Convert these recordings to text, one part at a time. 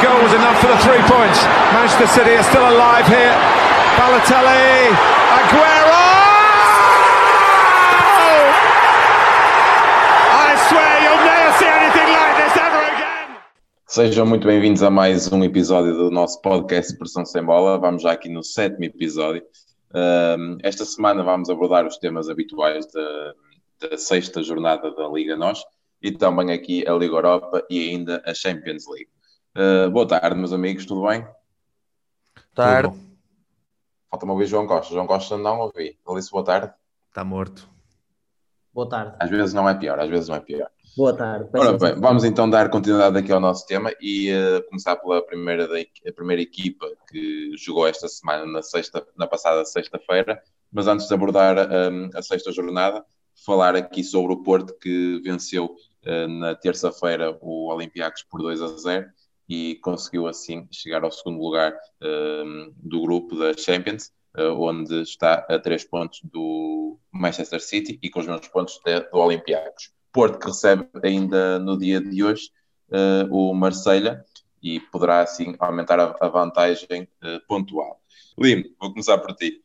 goal was enough for the three points. Manchester City are still alive here. Balotelli, Aguero! I swear you'll never see anything like this ever again. Sejam muito bem-vindos a mais um episódio do nosso podcast Pressão Sem Bola. Vamos já aqui no sétimo episódio. Um, esta semana vamos abordar os temas habituais da, da sexta jornada da Liga Nós e também aqui a Liga Europa e ainda a Champions League. Uh, boa tarde, meus amigos, tudo bem? Tarde. Falta-me ouvir João Costa. João Costa não ouvi. Ele disse boa tarde. Está morto. Boa tarde. Às vezes não é pior, às vezes não é pior. Boa tarde. Ora bem, vamos então dar continuidade aqui ao nosso tema e uh, começar pela primeira, da, a primeira equipa que jogou esta semana na, sexta, na passada sexta-feira. Mas antes de abordar um, a sexta jornada, falar aqui sobre o Porto que venceu uh, na terça-feira o Olympiacos por 2 a 0 e conseguiu assim chegar ao segundo lugar um, do grupo da Champions, uh, onde está a três pontos do Manchester City e com os mesmos pontos de, do Olympiacos. Porto que recebe ainda no dia de hoje uh, o Marselha e poderá assim aumentar a, a vantagem uh, pontual. Lim, vou começar por ti.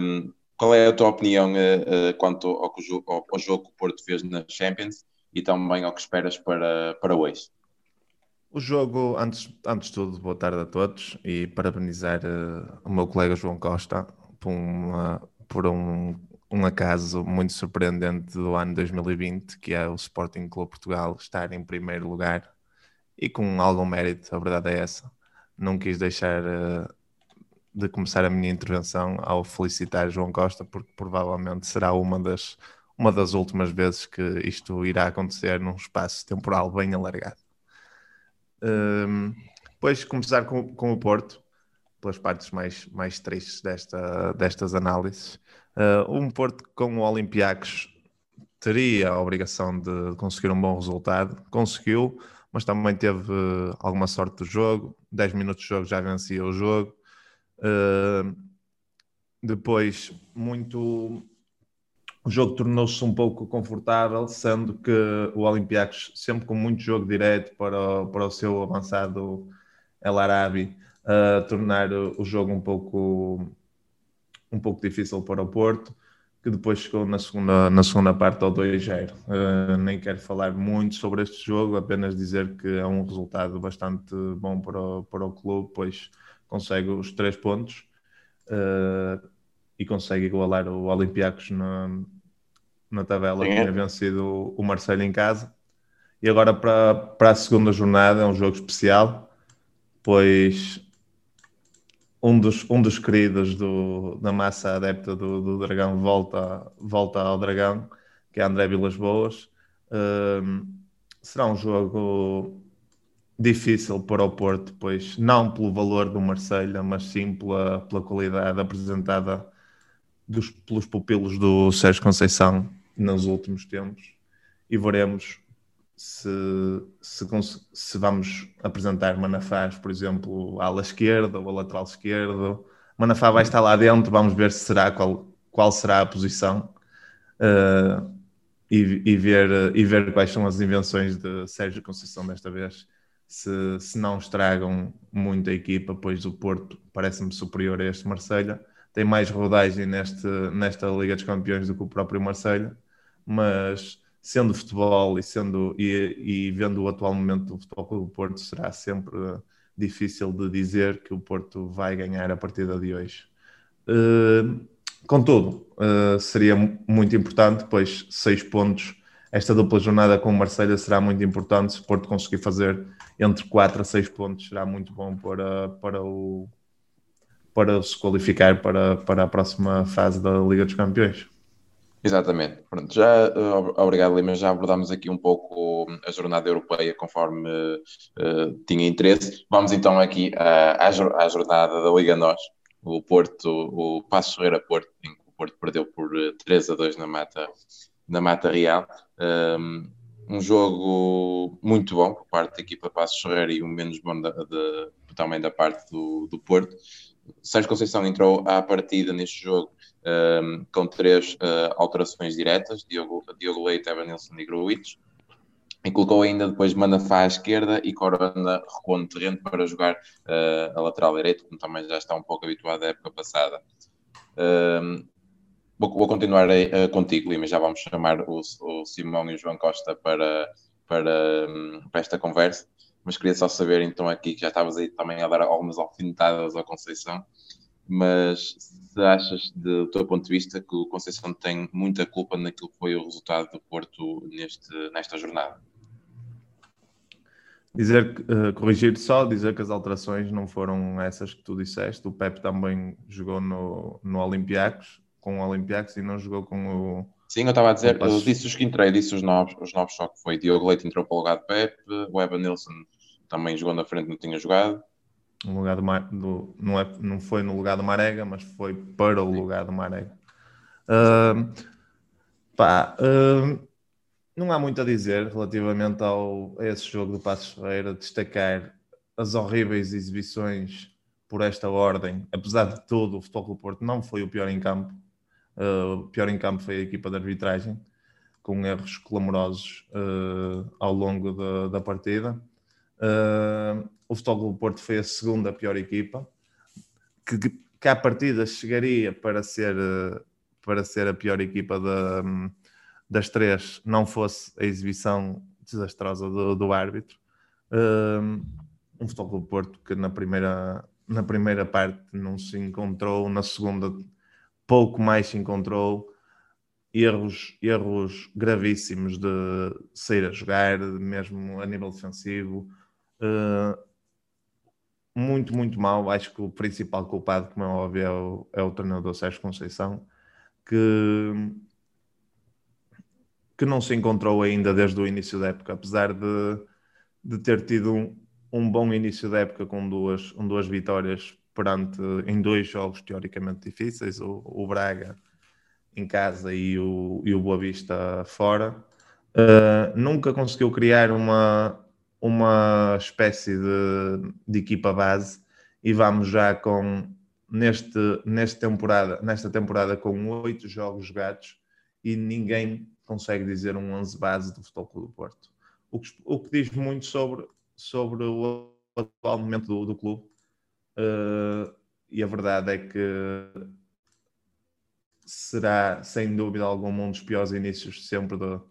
Um, qual é a tua opinião quanto ao, ao, ao jogo que o Porto fez na Champions e também ao que esperas para, para hoje? O jogo, antes, antes de tudo, boa tarde a todos e parabenizar uh, o meu colega João Costa por, uma, por um, um acaso muito surpreendente do ano 2020, que é o Sporting Clube Portugal estar em primeiro lugar e com algum mérito, a verdade é essa. Não quis deixar uh, de começar a minha intervenção ao felicitar João Costa, porque provavelmente será uma das, uma das últimas vezes que isto irá acontecer num espaço temporal bem alargado. Um, começar com, com, o Porto, pelas partes mais, mais tristes desta, destas análises. Uh, um Porto com o Olympiacos teria a obrigação de conseguir um bom resultado, conseguiu, mas também teve alguma sorte do jogo. 10 minutos de jogo já vencia o jogo. Uh, depois, muito o jogo tornou-se um pouco confortável, sendo que o Olympiacos, sempre com muito jogo direto para o, para o seu avançado El Arabi, uh, tornar o jogo um pouco, um pouco difícil para o Porto, que depois chegou na segunda, na segunda parte ao 2-0. Uh, nem quero falar muito sobre este jogo, apenas dizer que é um resultado bastante bom para o, para o clube, pois consegue os três pontos. Uh, e consegue igualar o Olympiacos na tabela, Sim. tinha vencido o Marcelo em casa. E agora para, para a segunda jornada é um jogo especial, pois um dos, um dos queridos do, da massa adepta do, do Dragão volta, volta ao Dragão, que é André Vilas Boas. Um, será um jogo difícil para o Porto, pois não pelo valor do Marselha, mas sim pela, pela qualidade apresentada dos, pelos pupilos do Sérgio Conceição nos últimos tempos e veremos se, se, se vamos apresentar Manafás, por exemplo, à ala esquerda ou à lateral esquerda. Manafá vai estar lá dentro, vamos ver se será qual, qual será a posição uh, e, e, ver, e ver quais são as invenções de Sérgio Conceição desta vez. Se, se não estragam muito a equipa, pois o Porto parece-me superior a este Marselha tem mais rodagem neste, nesta Liga dos Campeões do que o próprio Marselha, mas sendo futebol e, sendo, e, e vendo o atual momento do Futebol do Porto, será sempre difícil de dizer que o Porto vai ganhar a partida de hoje. Uh, contudo, uh, seria muito importante, pois seis pontos, esta dupla jornada com o Marselha será muito importante. Se o Porto conseguir fazer entre 4 a 6 pontos, será muito bom para, para o para se qualificar para, para a próxima fase da Liga dos Campeões. Exatamente. Pronto, já, uh, obrigado, Lima. Já abordámos aqui um pouco a jornada europeia conforme uh, tinha interesse. Vamos então aqui uh, à, à jornada da Liga Nós. O Porto, o Passo Ferreira Porto, em que o Porto perdeu por 3 a 2 na Mata, na Mata Real. Um, um jogo muito bom por parte da equipa Passo Ferreira e um menos bom da, de, também da parte do, do Porto. Sérgio Conceição entrou à partida neste jogo um, ehm, com três uh, alterações diretas: Diogo, Diogo Leite, Evanilson e Gruitch. e colocou ainda depois Manafá à esquerda e Corona recuou no terreno para jogar uh, a lateral direito, como também já está um pouco habituado à época passada. Uh, vou, vou, continuar uh, contigo, Lima, já vamos chamar o, o, Simão e o João Costa para, para, um, para esta conversa, mas queria só saber então aqui, que já estavas aí também a dar algumas alfinetadas ao Conceição, mas se achas, do teu ponto de vista, que o Conceição tem muita culpa naquilo que foi o resultado do Porto neste, nesta jornada? Dizer, uh, corrigir só, dizer que as alterações não foram essas que tu disseste. O Pep também jogou no, no Olympiacos, com o Olympiacos e não jogou com o. Sim, eu estava a dizer, eu disse os que entrei, disse os novos, os novos só que foi Diogo Leite entrou para o lugar de Pep, o Evan Nilsson também jogou na frente, não tinha jogado. No lugar do, do, não, é, não foi no lugar do Marega, mas foi para o lugar do Marega. Uh, pá, uh, não há muito a dizer relativamente ao, a esse jogo do Passos Ferreira, destacar as horríveis exibições por esta ordem. Apesar de tudo, o Futebol Clube Porto não foi o pior em campo. Uh, o pior em campo foi a equipa de arbitragem, com erros clamorosos uh, ao longo de, da partida. Uh, o Futebol Clube Porto foi a segunda pior equipa, que, que à partida chegaria para ser, para ser a pior equipa da, das três não fosse a exibição desastrosa do, do árbitro. Um Futebol do Porto que na primeira, na primeira parte não se encontrou, na segunda pouco mais se encontrou. Erros, erros gravíssimos de sair a jogar, mesmo a nível defensivo. Uh, muito, muito mal. Acho que o principal culpado, como é óbvio, é o, é o treinador Sérgio Conceição, que que não se encontrou ainda desde o início da época, apesar de, de ter tido um, um bom início da época com duas, um, duas vitórias perante em dois jogos teoricamente difíceis, o, o Braga em casa e o, e o Boa Vista fora. Uh, nunca conseguiu criar uma, uma espécie de, de equipa base e vamos já com neste, neste temporada, nesta temporada com oito jogos jogados e ninguém consegue dizer um 11 base do Futebol Clube do Porto. O que, o que diz muito sobre, sobre o atual momento do, do clube. Uh, e a verdade é que será, sem dúvida alguma, um dos piores inícios sempre do,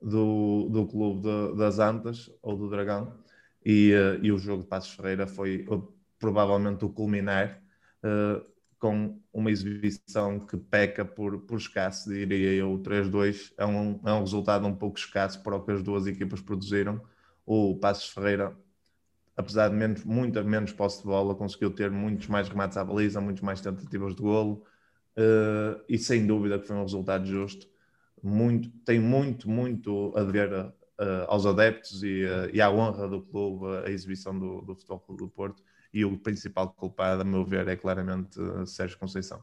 do, do clube de, das Antas ou do Dragão. E, uh, e o jogo de Passos Ferreira foi uh, provavelmente o culminar. Com uma exibição que peca por, por escasso, diria eu. O 3-2 é um, é um resultado um pouco escasso para o que as duas equipas produziram. O Passos Ferreira, apesar de menos, muito menos posse de bola, conseguiu ter muitos mais remates à baliza, muitos mais tentativas de golo uh, e sem dúvida que foi um resultado justo. Muito, tem muito, muito a dever uh, aos adeptos e, uh, e à honra do clube a exibição do, do Futebol Clube do Porto e o principal culpado, a meu ver, é claramente Sérgio Conceição.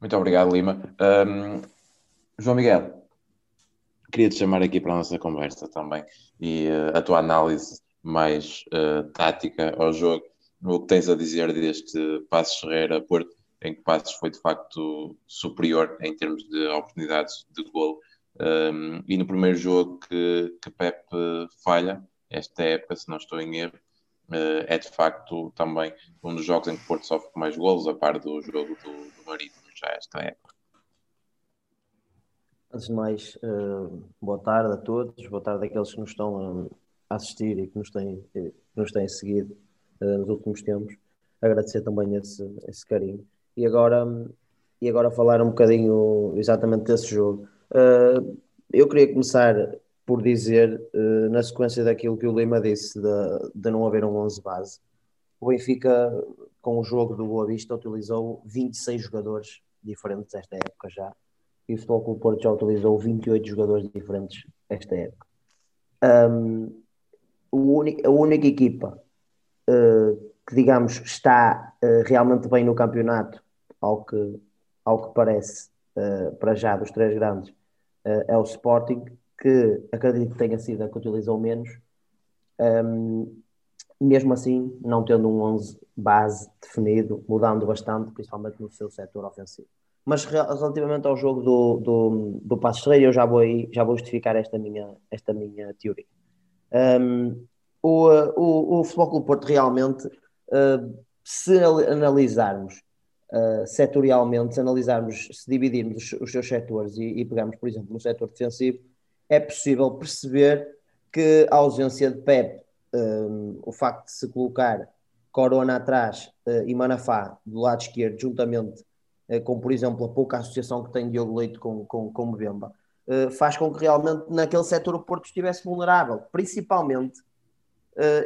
Muito obrigado, Lima. Um, João Miguel, queria te chamar aqui para a nossa conversa também e uh, a tua análise mais uh, tática ao jogo. O que tens a dizer deste Passos Ferreira Porto, em que Passos foi de facto superior em termos de oportunidades de gol. Um, e no primeiro jogo que, que Pep falha, esta época, se não estou em erro, eh, é de facto também um dos jogos em que Porto sofre mais golos, a par do jogo do, do Marítimo, já esta época. Antes de mais, uh, boa tarde a todos, boa tarde àqueles que nos estão a assistir e que nos têm, que nos têm seguido uh, nos últimos tempos. Agradecer também esse, esse carinho. E agora, e agora falar um bocadinho exatamente desse jogo. Uh, eu queria começar por dizer, na sequência daquilo que o Lima disse, de, de não haver um 11 base, o Benfica, com o jogo do Boa Vista, utilizou 26 jogadores diferentes esta época já, e o Futebol Clube Porto já utilizou 28 jogadores diferentes esta época. Um, a única equipa uh, que, digamos, está uh, realmente bem no campeonato, ao que, ao que parece, para já, dos três grandes, é o Sporting, que acredito que tenha sido a que utilizou menos, um, mesmo assim, não tendo um 11 base definido, mudando bastante, principalmente no seu setor ofensivo. Mas relativamente ao jogo do, do, do Passos Ferreira, eu já vou, já vou justificar esta minha, esta minha teoria. Um, o, o, o Futebol Clube Porto realmente, uh, se analisarmos uh, setorialmente, se analisarmos, se dividirmos os, os seus setores e, e pegarmos, por exemplo, no setor defensivo, é possível perceber que a ausência de Pep, um, o facto de se colocar Corona atrás uh, e Manafá do lado esquerdo, juntamente uh, com, por exemplo, a pouca associação que tem Diogo Leite com, com, com Mbemba, uh, faz com que realmente naquele setor o Porto estivesse vulnerável, principalmente,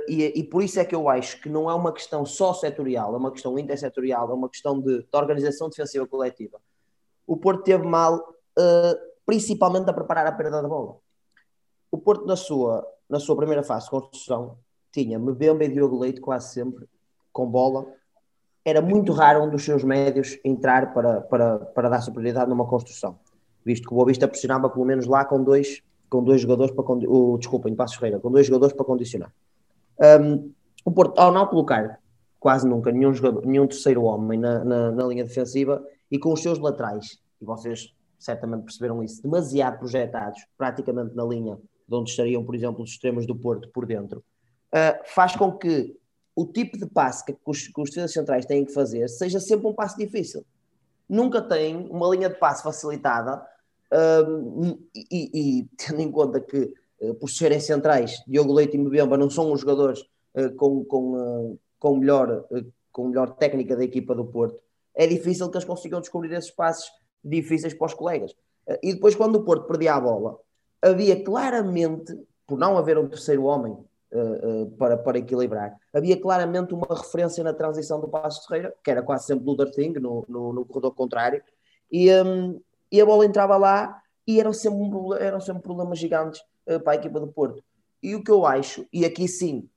e, e, por isso é que eu acho que não é uma questão só setorial, é uma questão intersetorial, é uma questão de, de organização defensiva coletiva. O Porto teve mal, principalmente a preparar a perda da bola. O Porto, na sua, na sua primeira fase de construção, tinha Mbemba e Diogo Leite quase sempre com bola. Era muito raro um dos seus médios entrar para, para, para dar superioridade numa construção, visto que o Boa Vista pressionava pelo menos lá com dois, com dois jogadores para o, desculpa, em Passos Ferreira, com dois jogadores para condicionar. Um, o Porto, ao não colocar quase nunca nenhum, jogador, nenhum terceiro homem na, na, na linha defensiva e com os seus laterais, e vocês certamente perceberam isso, demasiado projetados, praticamente na linha de onde estariam, por exemplo, os extremos do Porto por dentro, uh, faz com que o tipo de passe que os, que os defesas centrais têm que fazer seja sempre um passe difícil. Nunca tem uma linha de passe facilitada uh, e, e, tendo em conta que, uh, por serem centrais, Diogo Leite e Mbemba não são os jogadores uh, com, com, com, melhor, com melhor técnica da equipa do Porto, é difícil que eles consigam descobrir esses passes difíceis para os colegas. e depois, quando o Porto perdia a bola, havia claramente, por não haver um terceiro homem uh, uh, para, para equilibrar. Havia claramente uma referência na transição do Passo Ferreira, que era quase sempre Luther Thing, no, no, no corredor contrário, e, um, e a bola entrava lá e eram sempre, um, eram sempre problemas gigantes uh, para a equipa do Porto. E o que eu acho, e aqui sim,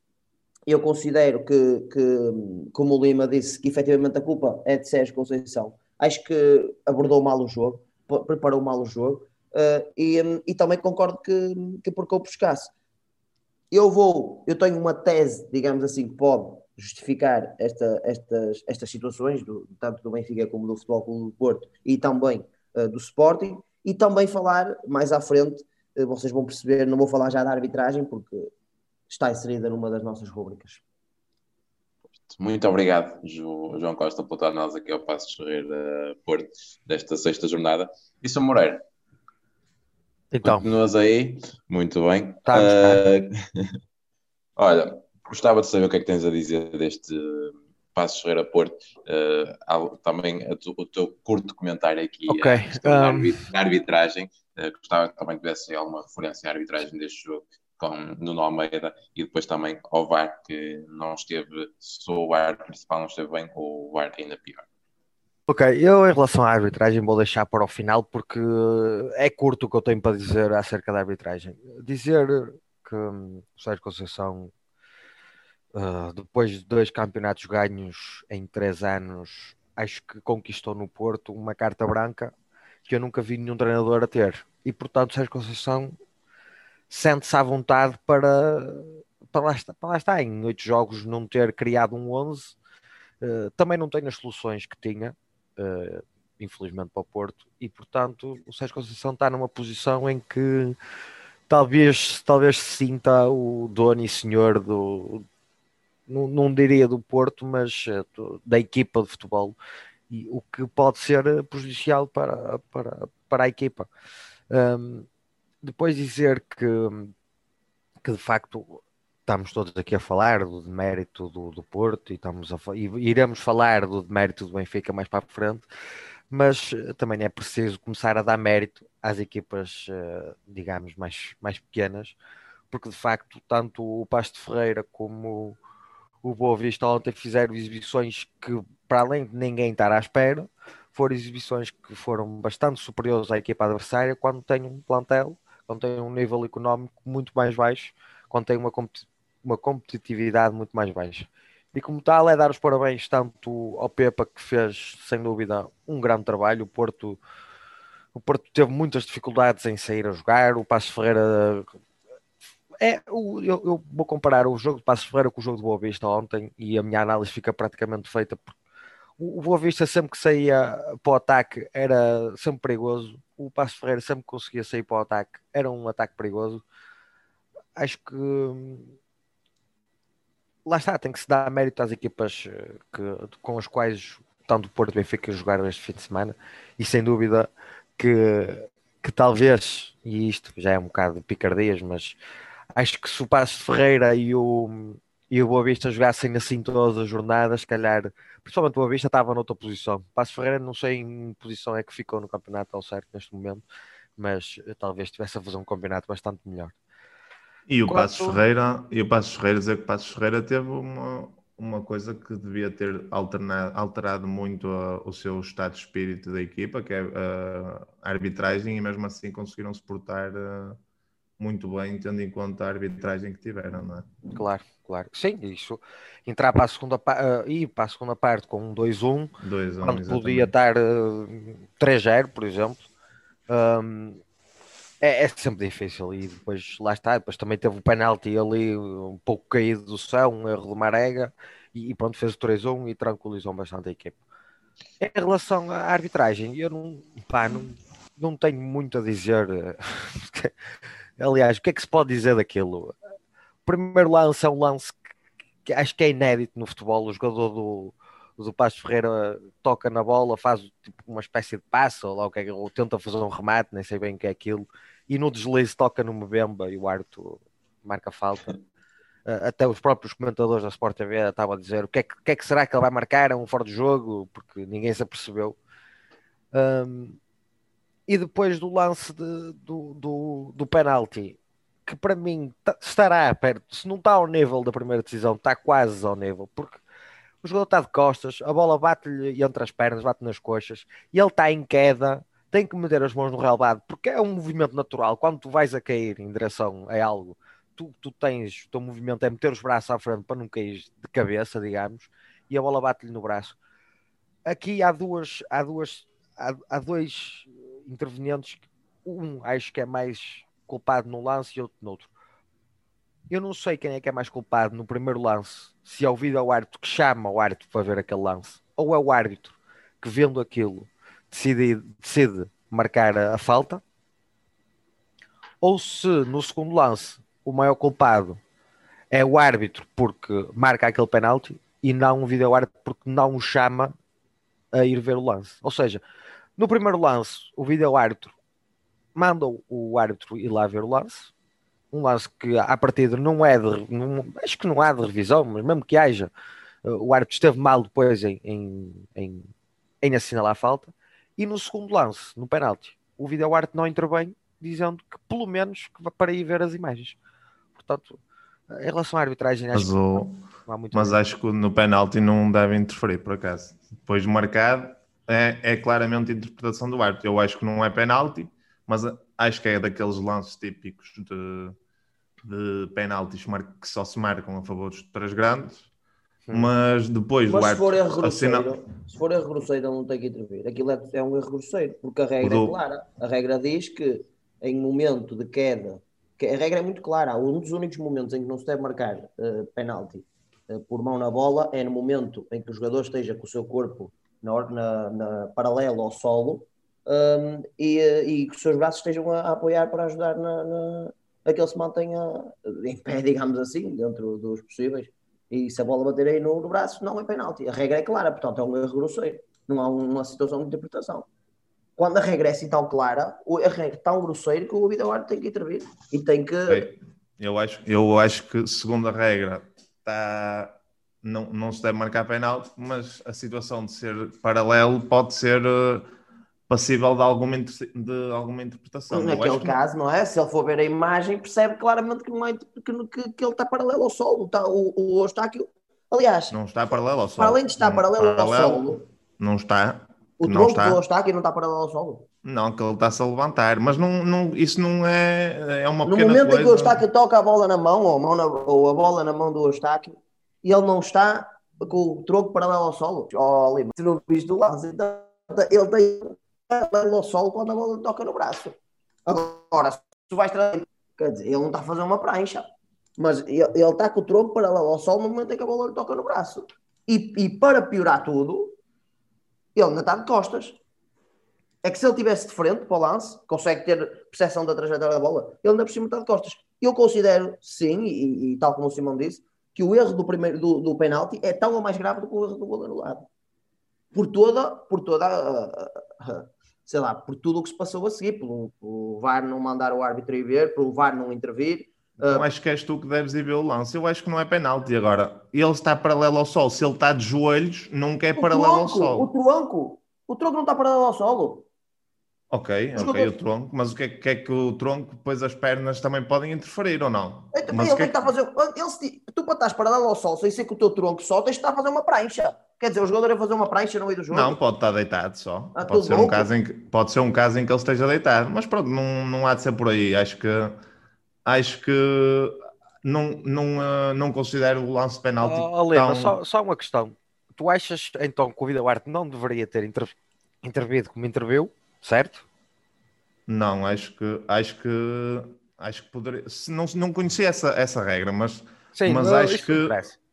eu considero que, que, como o Lima disse, que efetivamente a culpa é de Sérgio Conceição. Acho que abordou mal o jogo, preparou mal o jogo, uh, e, um, e também concordo que, que por pescasse eu vou, eu tenho uma tese, digamos assim, que pode justificar esta, estas, estas situações, do, tanto do Benfica como do Futebol Clube do Porto e também uh, do Sporting, e também falar mais à frente, uh, vocês vão perceber, não vou falar já da arbitragem, porque está inserida numa das nossas rubricas. Muito obrigado, João Costa, por estar nós aqui ao Passo de Ferreira Porto, desta sexta jornada. E São Moreira, então. Continuas aí? Muito bem. Tá, uh, olha, gostava de saber o que é que tens a dizer deste Passos Ferreira Porto. Uh, também o teu curto comentário aqui okay. uh, na arbitragem. Uh, gostava que também tivesse alguma referência à arbitragem deste jogo com Nuno Almeida e depois também ao VAR, que não esteve, se o VAR principal não esteve bem, o VAR ainda pior. Ok, eu em relação à arbitragem vou deixar para o final porque é curto o que eu tenho para dizer acerca da arbitragem. Dizer que hum, o Sérgio Conceição, uh, depois de dois campeonatos ganhos em três anos, acho que conquistou no Porto uma carta branca que eu nunca vi nenhum treinador a ter. E portanto, Sérgio Conceição sente-se à vontade para, para, lá estar, para lá estar em oito jogos não ter criado um 11. Uh, também não tem as soluções que tinha uh, infelizmente para o Porto, e portanto o Sérgio Conceição está numa posição em que talvez, talvez se sinta o dono e senhor do, não, não diria do Porto, mas uh, da equipa de futebol, e o que pode ser prejudicial para, para, para a equipa. Um, depois dizer que, que de facto estamos todos aqui a falar do demérito do, do Porto e, estamos a, e iremos falar do demérito do Benfica mais para a frente, mas eh, também é preciso começar a dar mérito às equipas, uh, digamos, mais, mais pequenas, porque de facto tanto o Pasto Ferreira como o Boa Vista ontem fizeram exibições que, para além de ninguém estar à espera, foram exibições que foram bastante superiores à equipa adversária quando tem um plantel, quando tem um nível económico muito mais baixo, quando tem uma uma competitividade muito mais baixa. E como tal, é dar os parabéns tanto ao Pepa, que fez, sem dúvida, um grande trabalho. O Porto, o Porto teve muitas dificuldades em sair a jogar. O Passo Ferreira. É, eu, eu vou comparar o jogo de Passo Ferreira com o jogo de Boa Vista ontem e a minha análise fica praticamente feita. O Boa Vista sempre que saía para o ataque era sempre perigoso. O Passo Ferreira sempre que conseguia sair para o ataque era um ataque perigoso. Acho que lá está, tem que se dar mérito às equipas eh, que, com as quais tanto o Porto e Benfica jogaram este fim de semana e sem dúvida que, que talvez, e isto já é um bocado de picardias, mas acho que se o Passo Ferreira e o, e o Boa Vista jogassem assim todas as jornadas, se calhar, principalmente o Boa Vista estava noutra posição. O Passo Ferreira não sei em posição é que ficou no campeonato ao certo neste momento, mas eh, talvez estivesse a fazer um campeonato bastante melhor. E o Quanto... Passos Ferreira, e o Passos Ferreira dizer que o Passos Ferreira teve uma, uma coisa que devia ter alternado, alterado muito a, o seu estado de espírito da equipa, que é a, a arbitragem, e mesmo assim conseguiram suportar uh, muito bem, tendo em conta a arbitragem que tiveram, não é? Claro, claro. Sim, isso. Entrar para a segunda, uh, ir para a segunda parte com um 2-1, quando exatamente. podia estar uh, 3-0, por exemplo. Um, é, é, sempre difícil e depois lá está, depois também teve o penalti ali um pouco caído do céu, um erro de Marega e, e pronto, fez o 3-1 e tranquilizou bastante a equipe. Em relação à arbitragem, eu não, pá, não, não tenho muito a dizer. Aliás, o que é que se pode dizer daquilo? O primeiro lance é um lance que, que acho que é inédito no futebol. O jogador do, do Passo Ferreira toca na bola, faz tipo, uma espécie de passo, ou, lá, é ou tenta fazer um remate, nem sei bem o que é aquilo, e no deslize toca no Mbemba e o Arto marca falta. Até os próprios comentadores da Sport TV estavam a dizer o que é que, que, é que será que ele vai marcar? É um fora de jogo, porque ninguém se apercebeu. Um, e depois do lance de, do, do, do penalti, que para mim estará perto, se não está ao nível da primeira decisão, está quase ao nível, porque o jogador está de costas, a bola bate-lhe entre as pernas, bate nas coxas, e ele está em queda, tem que meter as mãos no relvado, porque é um movimento natural. Quando tu vais a cair em direção a algo, tu, tu tens, o teu movimento é meter os braços à frente para não cair de cabeça, digamos, e a bola bate-lhe no braço. Aqui há duas, há duas, há, há dois intervenientes, um acho que é mais culpado num lance e outro no outro. Eu não sei quem é que é mais culpado no primeiro lance, se é o vídeo árbitro que chama o árbitro para ver aquele lance, ou é o árbitro que vendo aquilo decide, decide marcar a, falta, ou se no segundo lance o maior culpado é o árbitro porque marca aquele penalti e não o vídeo árbitro porque não o chama a ir ver o lance. Ou seja, no primeiro lance, o vídeo árbitro manda o árbitro ir lá ver o lance, um lance que a partida não é de, não, acho que não há de revisão, mas mesmo que haja, eh, o árbitro esteve mal depois em, em, em, em assinalar a falta. E no segundo lance, no penalti, o vídeo árbitro não intervém, dizendo que pelo menos para ir ver as imagens. Portanto, em relação à arbitragem, acho mas, o... mas acho que no penalti não deve interferir, por acaso. Depois marcado, é, é claramente a interpretação do árbitro. Eu acho que não é penalti, mas acho que é daqueles lances típicos de de penaltis que só se marcam a favor dos três grandes. Mas depois mas se for erro grosseiro, assina... se for erro grosseiro, ele não tem que intervir. Aquilo é, é um erro grosseiro, porque a regra é clara. A regra diz que em momento de queda, que a regra é muito clara, um dos únicos momentos em que não se deve marcar uh, penalti uh, por mão na bola é no momento em que o jogador esteja com o seu corpo na, na, na paralelo ao solo um, e, eh, e que os seus braços estejam a, a apoiar para ajudar na, na a que ele se mantenha em pé, digamos assim, dentro dos possíveis. E se a bola bater aí no, no braço, não é penalti. A regra é clara, portanto é um erro grosseiro. Não há uma situação de interpretação. Quando a regra é assim tão clara, a regra é tão grosseiro que o vídeo tem que intervir e tem que. Eu acho, eu acho que, segundo a regra, está não, não se deve marcar penalti, mas a situação de ser paralelo pode ser uh, passível de alguma, de alguma interpretação. Naquele caso, que... não é? Se ele for ver a imagem, percebe claramente que, não é, que, que, que ele está paralelo ao solo. Está, o, o Eustáquio, aliás, não está paralelo ao solo. Para além de estar paralelo, paralelo, ao solo, não está. O não está. do Eustáquio não está paralelo ao solo. Não, que ele está-se a levantar, mas não, não, isso não é, é uma no pequena No momento coisa. em que o Eustáquio toca a bola na mão, ou a, mão na, ou a bola na mão do Eustáquio, e ele não está com o troco paralelo ao solo. Oh, Lima, se não viste o lance, então ele tem paralelo ao solo quando a bola toca no braço. Agora, se tu vais trazer, quer dizer, ele não está a fazer uma prancha, mas ele, ele está com o tronco paralelo ao solo no momento em que a bola toca no braço. E, e para piorar tudo, ele ainda está de costas. É que se ele tivesse de frente para o lance, consegue ter percepção da trajetória da bola, ele ainda por cima está de costas. Eu considero, sim, e, e tal como o Simão disse, que o erro do primeiro do, do penalti é tão ou mais grave do que o erro do gol anulado. Por toda, por toda, uh, uh, sei lá, por tudo o que se passou a seguir, pelo, pelo VAR não mandar o árbitro ir ver, pelo VAR não intervir. Uh, acho que és tu que deves ir ver o lance. Eu acho que não é penalti agora. Ele está paralelo ao sol. Se ele está de joelhos, nunca é paralelo tronco, ao sol. O tronco, o tronco não está paralelo ao solo. Ok, ok, o tronco, mas o que é, que é, que o tronco, depois as pernas também podem interferir ou não? Então, mas ele tem que estar a fazer. Ele, se, tu para estás paralelo ao sol, sem ser que o teu tronco só, tens de estar a fazer uma prancha. Quer dizer, o jogador é fazer uma prancha no meio do jogo? Não, pode estar deitado só. Ah, pode, ser um caso em que, pode ser um caso em que ele esteja deitado. Mas pronto, não, não há de ser por aí. Acho que acho que não, não, uh, não considero o lance penalti. Oh, oh tão... só, só uma questão. Tu achas então que o Vida Arte não deveria ter inter... intervido como interviu, certo? Não, acho que acho que acho que poderia. Se não, não conhecia essa, essa regra, mas, Sim, mas acho que.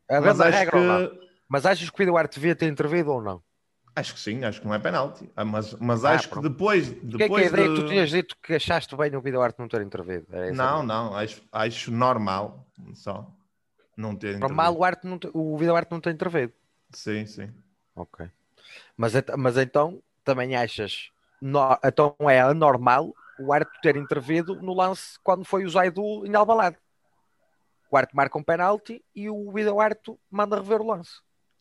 Mas, acho que... mas achas que o Arte devia ter intervido ou não? Acho que sim, acho que não é penalti. Ah, mas, mas ah, acho pronto. que depois. depois que é que é a ideia de... tu tinhas dito que achaste bem o Vida Arte não ter intervido? Não, não, acho, acho normal só não ter Normal o, arte não, o Vida Arte não ter intervido. Sim, sim. Ok. Mas, mas então também achas. No, então é anormal o Arte ter intervido no lance quando foi o Zaidu em Albalade. O Arte marca um penalti e o Vida Arte manda rever o lance.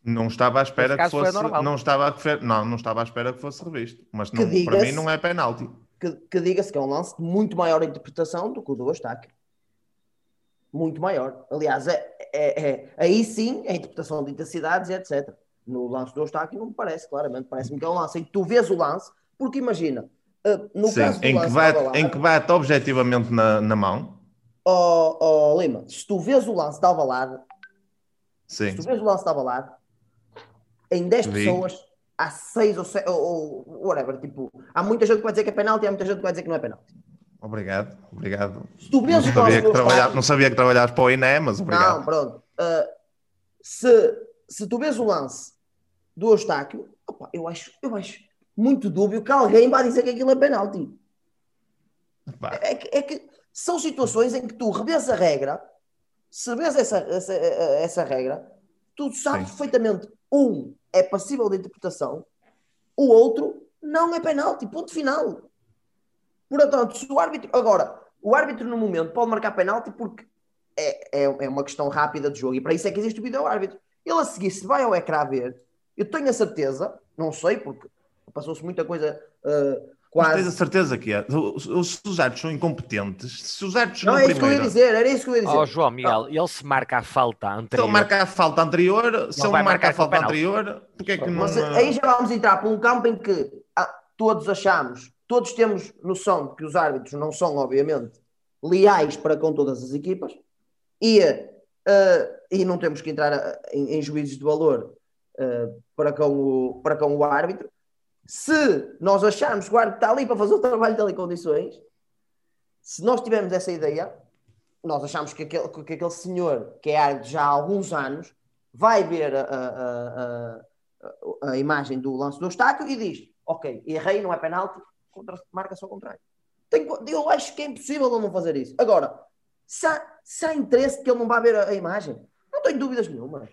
Não estava à espera que fosse. Não estava, a, não, não estava à espera que fosse revisto. Mas não, para mim não é penalti. Que, que diga-se que é um lance de muito maior interpretação do que o do Eustáquio. Muito maior. Aliás, é, é, é, aí sim a interpretação de intensidades e etc. No lance do Eustáquio não me parece, claramente. Parece-me que é um lance em que tu vês o lance, porque imagina, uh, no sim, caso do em, que bate, em que bate objetivamente na, na mão. Oh, oh, Lima, se tu vês o lance de Alvalade, Sim. se tu vês o lance de Alvalade, em 10 pessoas há 6 ou 7, ou, ou whatever, tipo, há muita gente que vai dizer que é penalti e há muita gente que vai dizer que não é penalti. Obrigado, obrigado. Se tu vês não, sabia que trabalha, não sabia que trabalhavas para o INE, mas obrigado. Não, pronto. Uh, se, se tu vês o lance do Eustáquio, opa, eu, acho, eu acho muito dúbio que alguém vai dizer que aquilo é penalti. É que, é que são situações em que tu revês a regra, se vês essa, essa, essa regra, tu sabes Sim. perfeitamente, um, é passível de interpretação, o outro não é penalti, ponto final. Portanto, se o árbitro. Agora, o árbitro no momento pode marcar penalti porque é, é, é uma questão rápida de jogo e para isso é que existe o vídeo árbitro. Ele a seguir, se vai ao ecrã ver, eu tenho a certeza, não sei porque passou-se muita coisa uh, quase. Mas tens a certeza que é. Se os árbitros são incompetentes, se os árbitros não, não é isso primeira... que eu ia dizer, era isso que eu ia dizer. Oh, João Miguel, ele se marca a falta anterior. Se ele marca a falta anterior, se ele marca a falta anterior, porque é que não. Mas aí já vamos entrar por um campo em que ah, todos achamos todos temos noção de que os árbitros não são, obviamente, leais para com todas as equipas e, uh, e não temos que entrar em, em, juízes de valor uh, para, com o, para com o árbitro. Se nós acharmos que o árbitro está ali para fazer o trabalho dele em condições, se nós tivermos essa ideia, nós achamos que aquele, que aquele senhor, que é árbitro já há alguns anos, vai ver a, a, a, a imagem do lance do obstáculo e diz: Ok, errei, não é penalti, contra, marca só contrário. Eu acho que é impossível ele não fazer isso. Agora, se há, se há interesse que ele não vá ver a imagem, não tenho dúvidas nenhuma.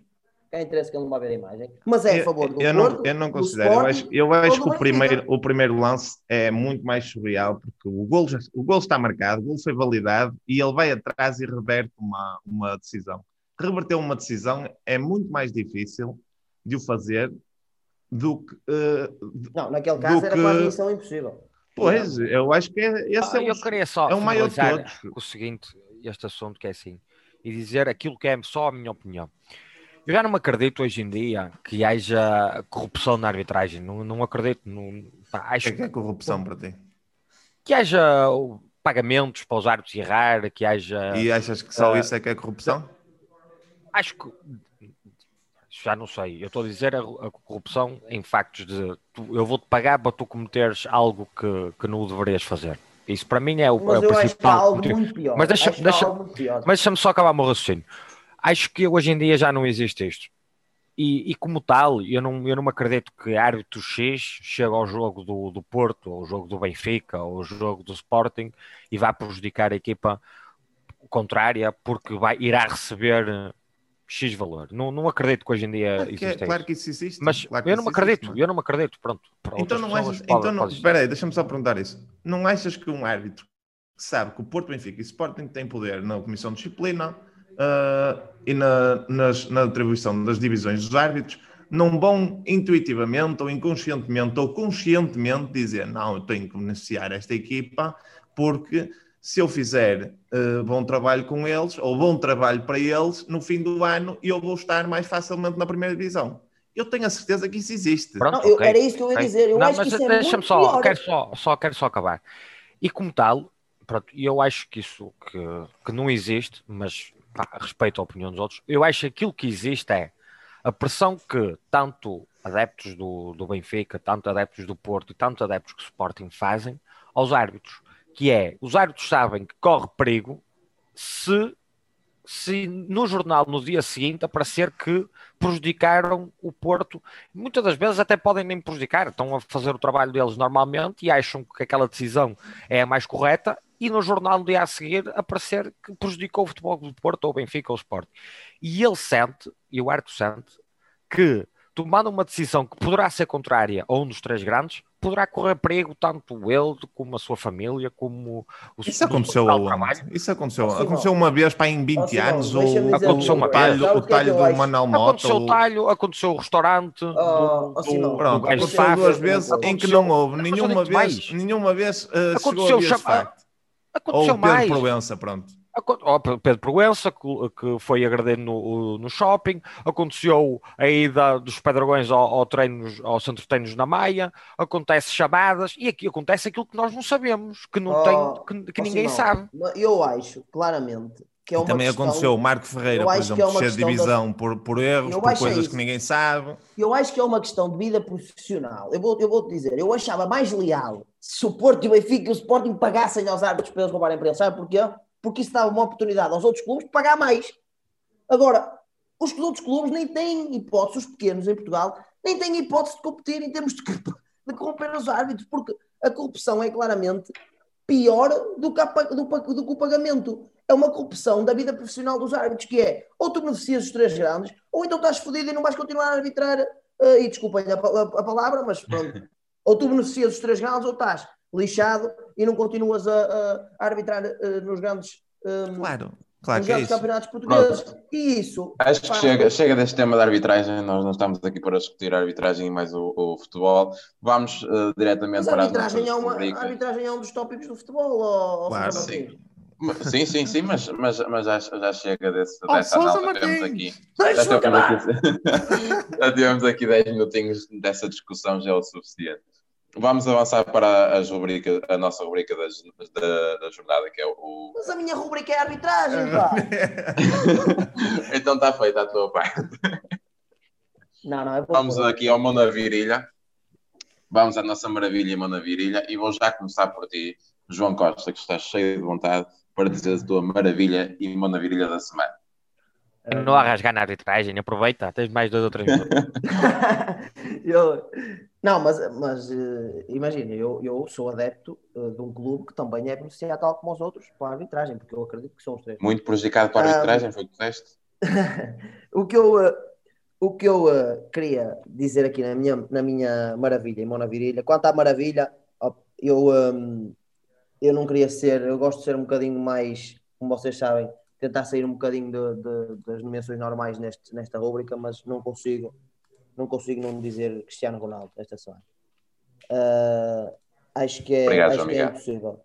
Há interesse que ele não vá ver a imagem, mas é a favor do eu, eu não, eu não considero. Eu acho, eu acho que o primeiro, o primeiro lance é muito mais surreal, porque o gol, já, o gol está marcado, o gol foi validado e ele vai atrás e reverte uma, uma decisão. Reverter uma decisão é muito mais difícil de o fazer do que. Uh, não, naquele caso era que... quase missão impossível. Pois, eu acho que é, esse ah, é, eu queria só é o maior de todos. o seguinte, este assunto que é assim, e dizer aquilo que é só a minha opinião. Eu já não me acredito hoje em dia que haja corrupção na arbitragem. Não, não acredito. Não, pá, acho que é corrupção para ti? Que haja pagamentos para os árbitros errar, que haja. E achas que só uh, isso é que é corrupção? Acho que já não sei. Eu estou a dizer a, a corrupção em factos de tu, eu vou-te pagar para tu cometeres algo que, que não o deverias fazer. Isso para mim é o, mas é o principal. algo muito pior. Mas deixa-me deixa, deixa só acabar o meu raciocínio. Acho que hoje em dia já não existe isto. e, e, como tal, eu não, eu não me acredito que árbitro X chegue ao jogo do, do Porto, ou ao jogo do Benfica, ou ao jogo do Sporting e vá prejudicar a equipa contrária porque vai, irá receber X valor. Não, não acredito que hoje em dia claro que, exista claro que isso existe. Mas claro eu não me acredito, existe, eu não me acredito. Pronto. Então não achas. Então não, espera aí, deixa-me só perguntar isso. Não achas que um árbitro que sabe que o Porto Benfica e Sporting têm poder na Comissão de Disciplina uh, e na, nas, na atribuição das divisões dos árbitros não vão intuitivamente ou inconscientemente ou conscientemente dizer não, eu tenho que beneficiar esta equipa porque se eu fizer uh, bom trabalho com eles ou bom trabalho para eles, no fim do ano eu vou estar mais facilmente na primeira divisão. Eu tenho a certeza que isso existe. Pronto, não, okay, era isso que eu ia dizer. Eu não, acho mas que isso é deixa-me só, quero só, só, quero só acabar. E como tal, pronto, eu acho que isso que, que não existe, mas pá, respeito a opinião dos outros, eu acho que aquilo que existe é a pressão que tanto adeptos do, do Benfica, tanto adeptos do Porto e tanto adeptos que Sporting fazem aos árbitros, que é, os árbitros sabem que corre perigo se, se no jornal no dia seguinte aparecer que prejudicaram o Porto, muitas das vezes até podem nem prejudicar, estão a fazer o trabalho deles normalmente e acham que aquela decisão é a mais correta e no jornal no dia a seguir aparecer que prejudicou o futebol do Porto ou o Benfica ou o Sport. E ele sente, e o Arto sente, que tomando uma decisão que poderá ser contrária a um dos três grandes, poderá correr perigo tanto ele como a sua família, como o Isso aconteceu Isso aconteceu, aconteceu uma vez para em 20 anos ou aconteceu uma talho, o talho do Manuel Mota. Aconteceu o talho, aconteceu o restaurante, oh, do, do, pronto, do aconteceu duas vezes em que não houve nenhuma vez, nenhuma vez uh, aconteceu chegou a Aconteceu Ou Pedro mais. Proença, pronto. Oh, Pedro Proença, que foi agredir no, no shopping, aconteceu a ida dos Pedragões ao, ao, treinos, ao centro de treinos na Maia, acontece chamadas, e aqui acontece aquilo que nós não sabemos, que, não oh, tem, que, que ninguém sabe. Eu acho, claramente, que é uma também questão... aconteceu o Marco Ferreira, por exemplo, é ser divisão da... por, por erros, eu por coisas é que ninguém sabe. Eu acho que é uma questão de vida profissional. Eu vou, eu vou te dizer, eu achava mais leal se o Porto e o Benfica e o Sporting pagassem aos árbitros para eles roubarem para eles. Sabe porquê? Porque isso dava uma oportunidade aos outros clubes de pagar mais. Agora, os outros clubes nem têm hipótese, os pequenos em Portugal, nem têm hipótese de competir em termos de, de corromper os árbitros, porque a corrupção é claramente pior do que, a, do, do que o pagamento é uma corrupção da vida profissional dos árbitros, que é ou tu beneficias os três grandes, ou então estás fodido e não vais continuar a arbitrar. Uh, e desculpem a, a, a, palavra, mas pronto. ou tu beneficias os três grandes, ou estás lixado e não continuas a, a arbitrar uh, nos grandes. Um, claro. Claro que é isso. campeonatos portugueses. Pronto. E isso. Acho que chega, chega deste tema da arbitragem. Nós não estamos aqui para discutir a arbitragem e mais o, o futebol. Vamos uh, diretamente Mas para a arbitragem, é uma, a arbitragem é um dos tópicos do futebol. Ou, claro, sim. Sim, sim, sim, mas, mas, mas já, já chega desse, oh, dessa análise. Temos aqui, já, tivemos aqui, já tivemos aqui 10 minutinhos dessa discussão, já é o suficiente. Vamos avançar para as rubrica, a nossa rubrica da, da, da, jornada, que é o. Mas a minha rubrica é arbitragem, pá! então está feita a tua parte. Não, não, é Vamos aqui ao Mão na Virilha. Vamos à nossa maravilha Mão na Virilha e vou já começar por ti, João Costa, que está cheio de vontade para dizer a tua maravilha e maravilha da semana. Não a rasgar na arbitragem, aproveita, tens mais dois ou três minutos. eu, não, mas, mas uh, imagina, eu, eu sou adepto uh, de um clube que também é beneficiado, tal como os outros, para a arbitragem, porque eu acredito que são os três. Muito prejudicado para a arbitragem, um, foi o que disseste? o que eu, uh, o que eu queria dizer aqui na minha, na minha maravilha, em Mona Virilha, quanto à maravilha, eu. Um, eu não queria ser, eu gosto de ser um bocadinho mais, como vocês sabem, tentar sair um bocadinho de, de, das nomeações normais neste, nesta rúbrica, mas não consigo, não consigo não dizer Cristiano Ronaldo esta semana. Uh, acho que é, Obrigado, acho que é impossível.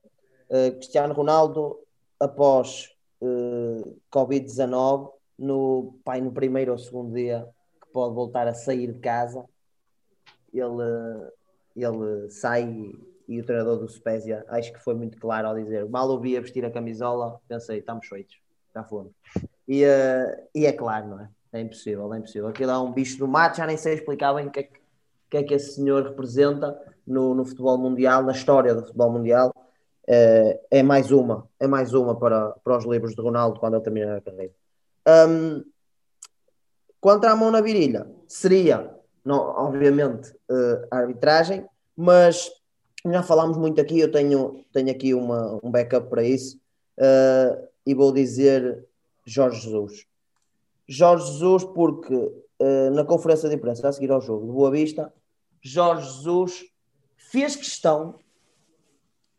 Uh, Cristiano Ronaldo, após uh, Covid-19, no, pai, no primeiro ou segundo dia que pode voltar a sair de casa, ele, ele sai e o treinador do Spezia acho que foi muito claro ao dizer mal ouvia vestir a camisola, pensei, estamos feitos, já fomos. E, uh, e é claro, não é? É impossível, é impossível. Aquilo é um bicho do mato, já nem sei explicar bem o que é que, que, é que esse senhor representa no, no futebol mundial, na história do futebol mundial. Uh, é mais uma, é mais uma para, para os livros de Ronaldo quando ele terminar a carreira. Um, quanto à mão na virilha, seria, não, obviamente, uh, a arbitragem, mas já falámos muito aqui, eu tenho, tenho aqui uma, um backup para isso, uh, e vou dizer Jorge Jesus. Jorge Jesus, porque uh, na conferência de imprensa a seguir ao jogo de Boa Vista, Jorge Jesus fez questão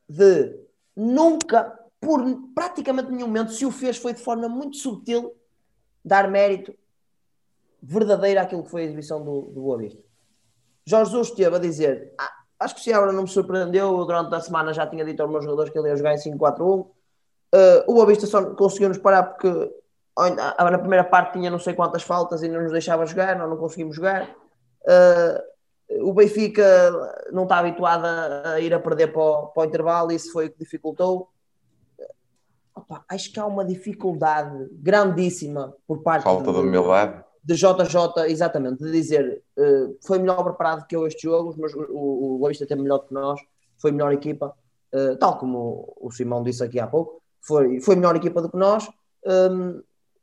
de nunca, por praticamente nenhum momento, se o fez foi de forma muito sutil, dar mérito verdadeiro àquilo que foi a exibição do, do Boa Vista. Jorge Jesus esteve a dizer, ah, acho que o Seabra não me surpreendeu, durante a semana já tinha dito aos meus jogadores que ele ia jogar em 5-4-1, uh, o Boa Vista só conseguiu nos parar porque na primeira parte tinha não sei quantas faltas e não nos deixava jogar, nós não conseguimos jogar. Uh, o Benfica não está habituado a, ir a perder para o, para o intervalo, isso foi o que dificultou. Opa, acho que há uma dificuldade grandíssima por parte Falta de humildade de JJ, exatamente, de dizer uh, foi melhor preparado que eu este jogo, mas o, o Boa Vista teve melhor que nós, foi melhor equipa, uh, tal como o Simão disse aqui há pouco, foi, foi melhor equipa do que nós, um,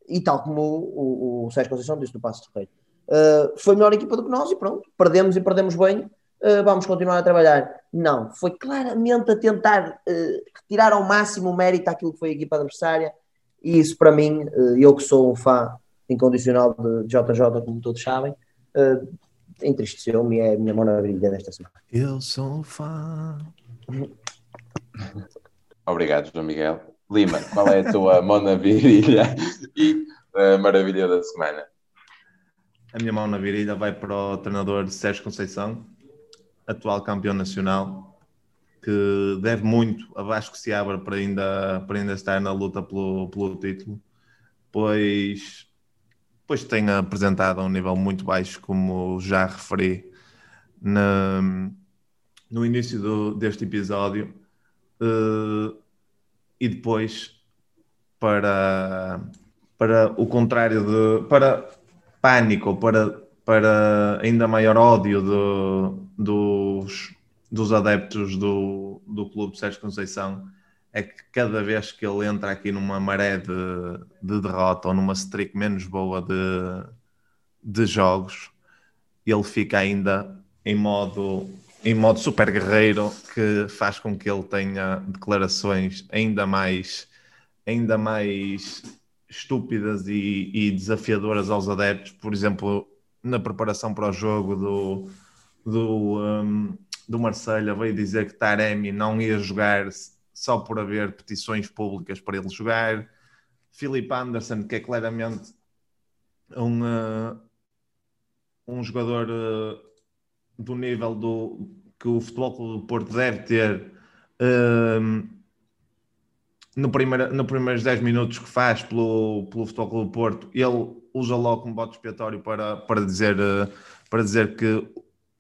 e tal como o, o, o Sérgio Conceição disse do Passo de Rei. Uh, foi melhor equipa do que nós e pronto, perdemos e perdemos bem, uh, vamos continuar a trabalhar. Não, foi claramente a tentar uh, retirar ao máximo o mérito àquilo que foi a equipa adversária e isso para mim, eu que sou um fã incondicional de JJ, como todos sabem, entristeceu-me e é a minha maravilha desta semana. Eu sou um fã. Obrigado, João Miguel. Lima, qual é a tua mão virilha e a maravilha da semana? A minha mão na virilha vai para o treinador Sérgio Conceição, atual campeão nacional, que deve muito a Vasco Seabra para ainda, para ainda estar na luta pelo, pelo título, pois, pois tem apresentado a um nível muito baixo, como já referi na, no início do, deste episódio. Uh, e depois para, para o contrário de para pânico, para, para ainda maior ódio do, dos, dos adeptos do, do Clube Sérgio Conceição, é que cada vez que ele entra aqui numa maré de, de derrota ou numa streak menos boa de, de jogos, ele fica ainda em modo em modo super guerreiro que faz com que ele tenha declarações ainda mais ainda mais estúpidas e, e desafiadoras aos adeptos, por exemplo, na preparação para o jogo do, do, um, do Marselha veio dizer que Taremi não ia jogar só por haver petições públicas para ele jogar. Filipe Anderson, que é claramente um, uh, um jogador uh, do nível do, que o Futebol Clube do Porto deve ter um, no primeiro, no primeiros 10 minutos que faz pelo, pelo Futebol Clube do Porto, ele usa logo um bote expiatório para, para, dizer, para dizer que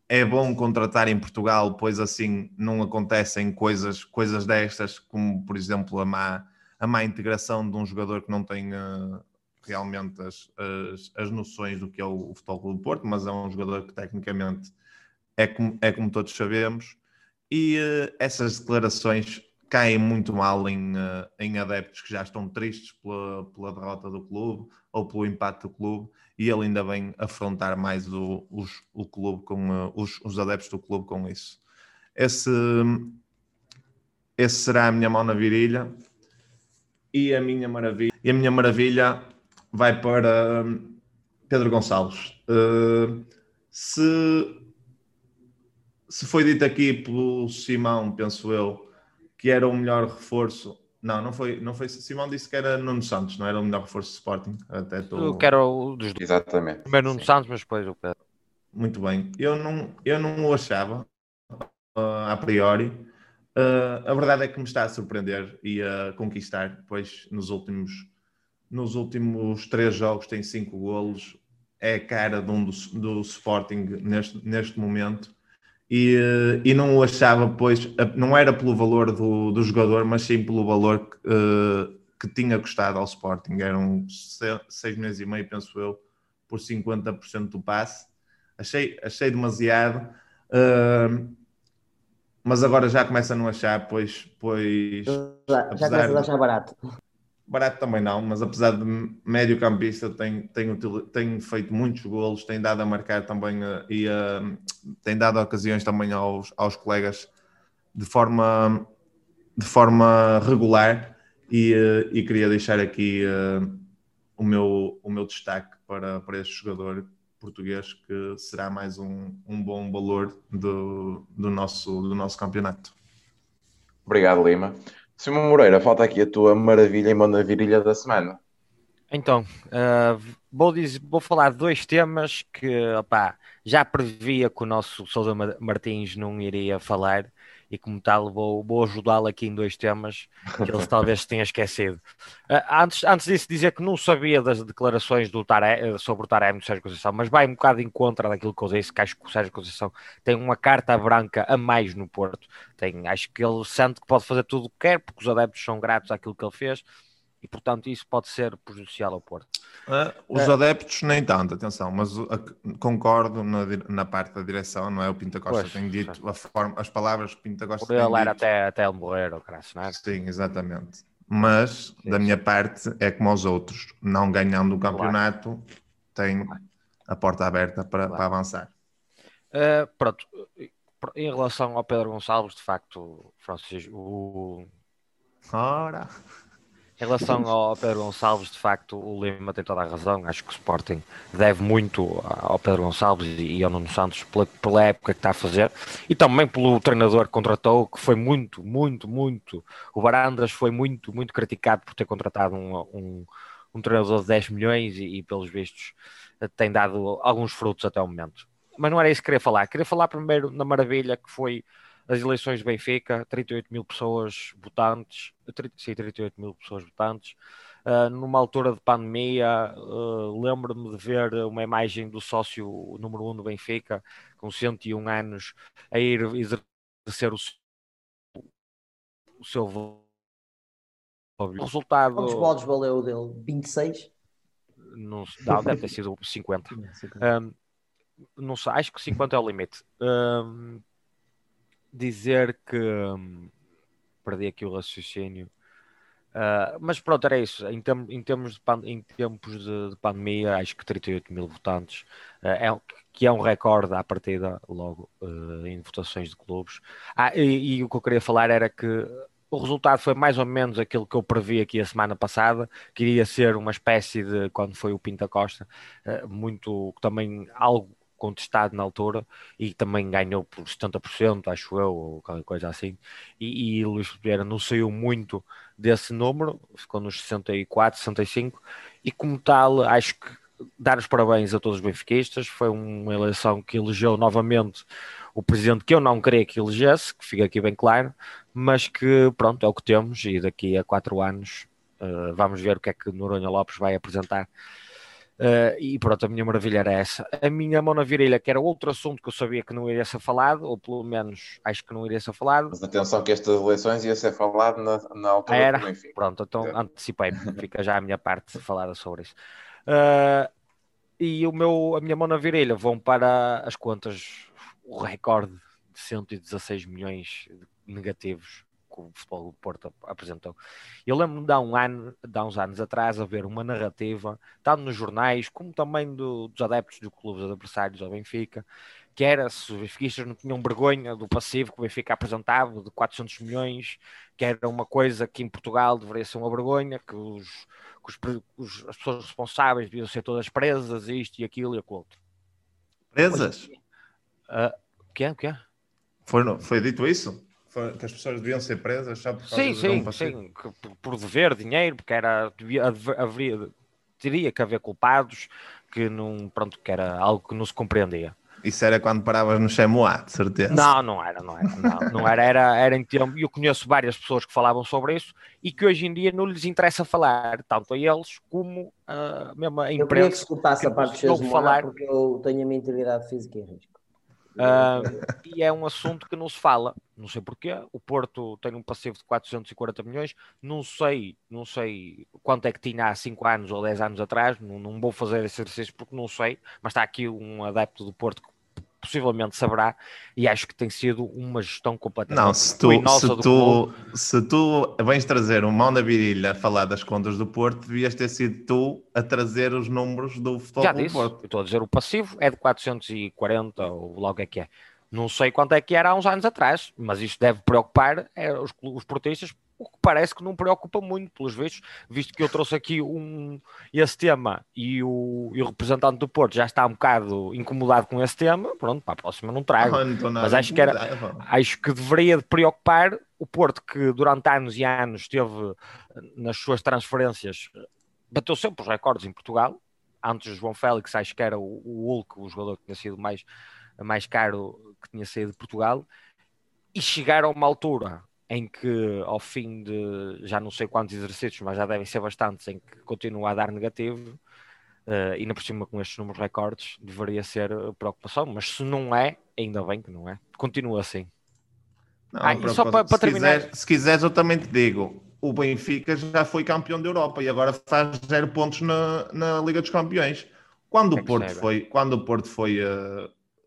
é bom contratar em Portugal, pois assim não acontecem coisas, coisas destas, como por exemplo a má, a má integração de um jogador que não tem uh, realmente as, as, as, noções do que é o, o Futebol Clube do Porto, mas é um jogador que tecnicamente é como, é como todos sabemos, e uh, essas declarações caem muito mal em, uh, em adeptos que já estão tristes pela, pela derrota do clube ou pelo impacto do clube, e ele ainda vem afrontar mais o, os, o clube com uh, os, os adeptos do clube com isso. Esse, esse será a minha mão na virilha e a minha maravilha. E a minha maravilha vai para Pedro Gonçalves. Se se foi dito aqui pelo Simão, penso eu, que era o melhor reforço. Não, não foi, não foi. Simão disse que era Nuno Santos, não era o melhor reforço do Sporting. Até tô... Eu quero o dos dois. Exatamente. Primeiro Nuno Santos, mas depois o Pedro. Muito bem. Eu não, eu não o achava uh, a priori. Uh, a verdade é que me está a surpreender e a conquistar, pois nos últimos, nos últimos três jogos tem cinco golos. É a cara de um do, do Sporting neste, neste momento e, e não o achava, pois, não era pelo valor do, do jogador, mas sim pelo valor que, uh, que tinha custado ao Sporting. Eram seis meses e meio, penso eu, por 50% do passe. Achei, achei demasiado, uh, mas agora já começa a não achar, pois. pois já, já começa a achar barato. Barato também não, mas apesar de médio campista, tem, tem, tem feito muitos golos, tem dado a marcar também uh, e uh, tem dado ocasiões também aos, aos colegas de forma, de forma regular e, uh, e queria deixar aqui o, meu, o meu destaque para, para este jogador português que será mais um, um bom valor do, do, nosso, do nosso campeonato. Obrigado, Lima. Simão Moreira, falta aqui a tua maravilha e mão virilha da semana. Então, uh, vou, dizer, vou falar de dois temas que opá, já previa que o nosso Sousa Martins não iria falar e como tal vou, vou ajudá-lo aqui em dois temas que ele talvez tenha esquecido. Uh, antes, antes disso dizer que não sabia das declarações do Taré, sobre o Taremi do Sérgio Conceição, mas vai um bocado em contra daquilo que eu disse, que acho que o Sérgio Conceição tem uma carta branca a mais no Porto. Tem, acho que ele sente que pode fazer tudo o que quer, porque os adeptos são gratos àquilo que ele fez e portanto isso pode ser prejudicial ao Porto. Uh, os uh, adeptos nem tanto, atenção, mas uh, concordo na, na, parte da direção, não é? O Pinta Costa pois, tem dito a forma, as palavras que Pinta Costa Por tem ele era até, até ele morrer, o crasso, não é? Sim, exatamente. Mas sim, da minha parte é como aos outros, não ganhando o campeonato, tem a porta aberta para, para avançar. Uh, pronto, em relação ao Pedro Gonçalves, de facto, Francisco, o... Ora. Em relação ao Pedro Gonçalves, de facto, o Lima tem toda a razão. Acho que o Sporting deve muito ao Pedro Gonçalves e ao Nuno Santos pela, pela época que está a fazer e também pelo treinador que contratou, que foi muito, muito, muito. O Barandras foi muito, muito criticado por ter contratado um, um, um treinador de 10 milhões e, e, pelos vistos, tem dado alguns frutos até o momento. Mas não era isso que queria falar. Queria falar primeiro na maravilha que foi as eleições de Benfica, 38 mil pessoas votantes, 30, sim, 38 mil pessoas votantes. Uh, numa altura de pandemia, uh, lembro-me de ver uma imagem do sócio número 1 um do Benfica, com 101 anos, a ir exercer o, o seu voto. O resultado. Quantos votos valeu dele? 26? Não, não deve ter sido 50. Um, não sei, acho que 50 é o limite. Um, dizer que hum, perdi aqui o raciocínio. Uh, mas pronto, era isso. Em, term, em termos de em tempos de, de, pandemia, acho que 38 mil votantes uh, é, que é um recorde à partida logo uh, em votações de clubes. Ah, e, e, o que eu queria falar era que o resultado foi mais ou menos aquilo que eu previ aqui a semana passada, que iria ser uma espécie de quando foi o Pinta Costa, muito também algo contestado na altura e também ganhou por 70%, acho eu, ou qualquer coisa assim. E, e Luís Pereira não saiu muito desse número, ficou nos 64, 65, e como tal, acho que dar os parabéns a todos os benfiquistas. Foi uma eleição que elegeu novamente o presidente que eu não queria que elegesse, que fica aqui bem claro, mas que pronto, é o que temos e daqui a quatro anos uh, vamos ver o que é que Noronha Lopes vai apresentar Uh, e pronto, a minha maravilha era essa. A minha mão na virilha, que era outro assunto que eu sabia que não iria ser falado, ou pelo menos acho que não iria ser falado. Mas atenção que estas eleições ia ser falado na, na altura era? do Benfica. Pronto, então é. antecipei, fica já a minha parte falada sobre isso. Uh, e o meu, a minha mão na virilha vão para as contas, o recorde de 116 milhões negativos que o futebol do Porto apresentou. Eu lembro-me de há, um ano, de há uns anos atrás a ver uma narrativa, tanto nos jornais como também do, dos adeptos do clube adversários ao Benfica, que era se os benfiquistas não tinham vergonha do passivo que o Benfica apresentava de 400 milhões, que era uma coisa que em Portugal deveria ser uma vergonha, que, os, que os, as pessoas responsáveis deviam ser todas presas, isto e aquilo e aquilo outro. Presas? Uh, o que é? O que é? Foi, foi dito isso? Que as pessoas deviam ser presas só por sim, sim, sim, por, por dever dinheiro, porque era, devia, haveria, teria que haver culpados que não, pronto, que era algo que não se compreendia. Isso era quando paravas no Chemoá, de certeza. Não, não era, não era, não, não era, era, era em tempo, eu conheço várias pessoas que falavam sobre isso e que hoje em dia não lhes interessa falar, tanto a eles como a mesma imprensa. Eu queria que escutasse a parte do falar porque eu tenho a minha integridade física em risco. E é um assunto que não se fala, não sei porquê. O Porto tem um passivo de 440 milhões, não sei, não sei quanto é que tinha há 5 anos ou 10 anos atrás, não, não vou fazer esse exercício porque não sei, mas está aqui um adepto do Porto que possivelmente saberá, e acho que tem sido uma gestão completamente Não, se tu, se, do clube. tu, se tu vens trazer um mão na virilha a falar das contas do Porto, devias ter sido tu a trazer os números do Futebol Já Clube disse, Porto. estou a dizer, o passivo é de 440 ou logo é que é. Não sei quanto é que era há uns anos atrás, mas isto deve preocupar é, os, os portistas, o que parece que não preocupa muito, pelos vistos, visto que eu trouxe aqui um, esse tema e o, e o representante do Porto já está um bocado incomodado com esse tema, pronto, para a próxima não trago. Ah, não Mas acho que era-. Acho que deveria de preocupar o Porto, que durante anos e anos teve nas suas transferências, bateu sempre os recordes em Portugal. Antes João Félix, acho que era o, o Hulk, o jogador que tinha sido mais, mais caro que tinha saído de Portugal. E chegaram a uma altura em que, ao fim de já não sei quantos exercícios, mas já devem ser bastantes, em que continua a dar negativo. eh, e ainda por cima com estes números recordes, deveria ser eh, preocupação, mas se não é, ainda bem que não é. Continua assim. Não, Ah, e por só para- para se terminar- quiseres- se quiseres, eu também te digo: o Benfica já foi campeão da Europa e agora faz zero pontos na, na Liga dos Campeões. Quando É o Porto foi, quando o Porto foi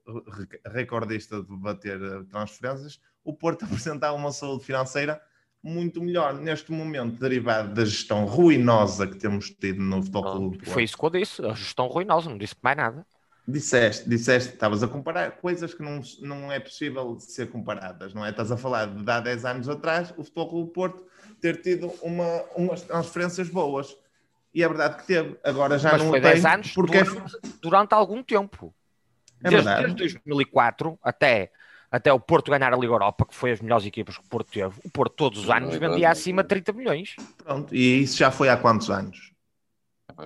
re- recordista de bater transferências, o Porto apresentava uma saúde financeira muito melhor neste momento, derivado da gestão ruinosa que temos tido no Futebol Clube do Porto. Foi isso que eu disse, a gestão ruinosa, não disse mais nada. Disseste, disseste, estavas a comparar coisas que não, não é possível ser comparadas, não é? Estás a falar de há 10 anos atrás, o Futebol Clube do Porto ter tido uma, umas transferências boas. E é verdade que teve, agora já Mas não foi tem, 10 anos porque é, durante, durante algum tempo. é desde, verdade. desde 2004 até, até o Porto ganhar a Liga Europa, que foi as melhores equipas que o Porto teve, o Porto todos os anos vendia acima de 30 milhões. Pronto, e isso já foi há quantos anos?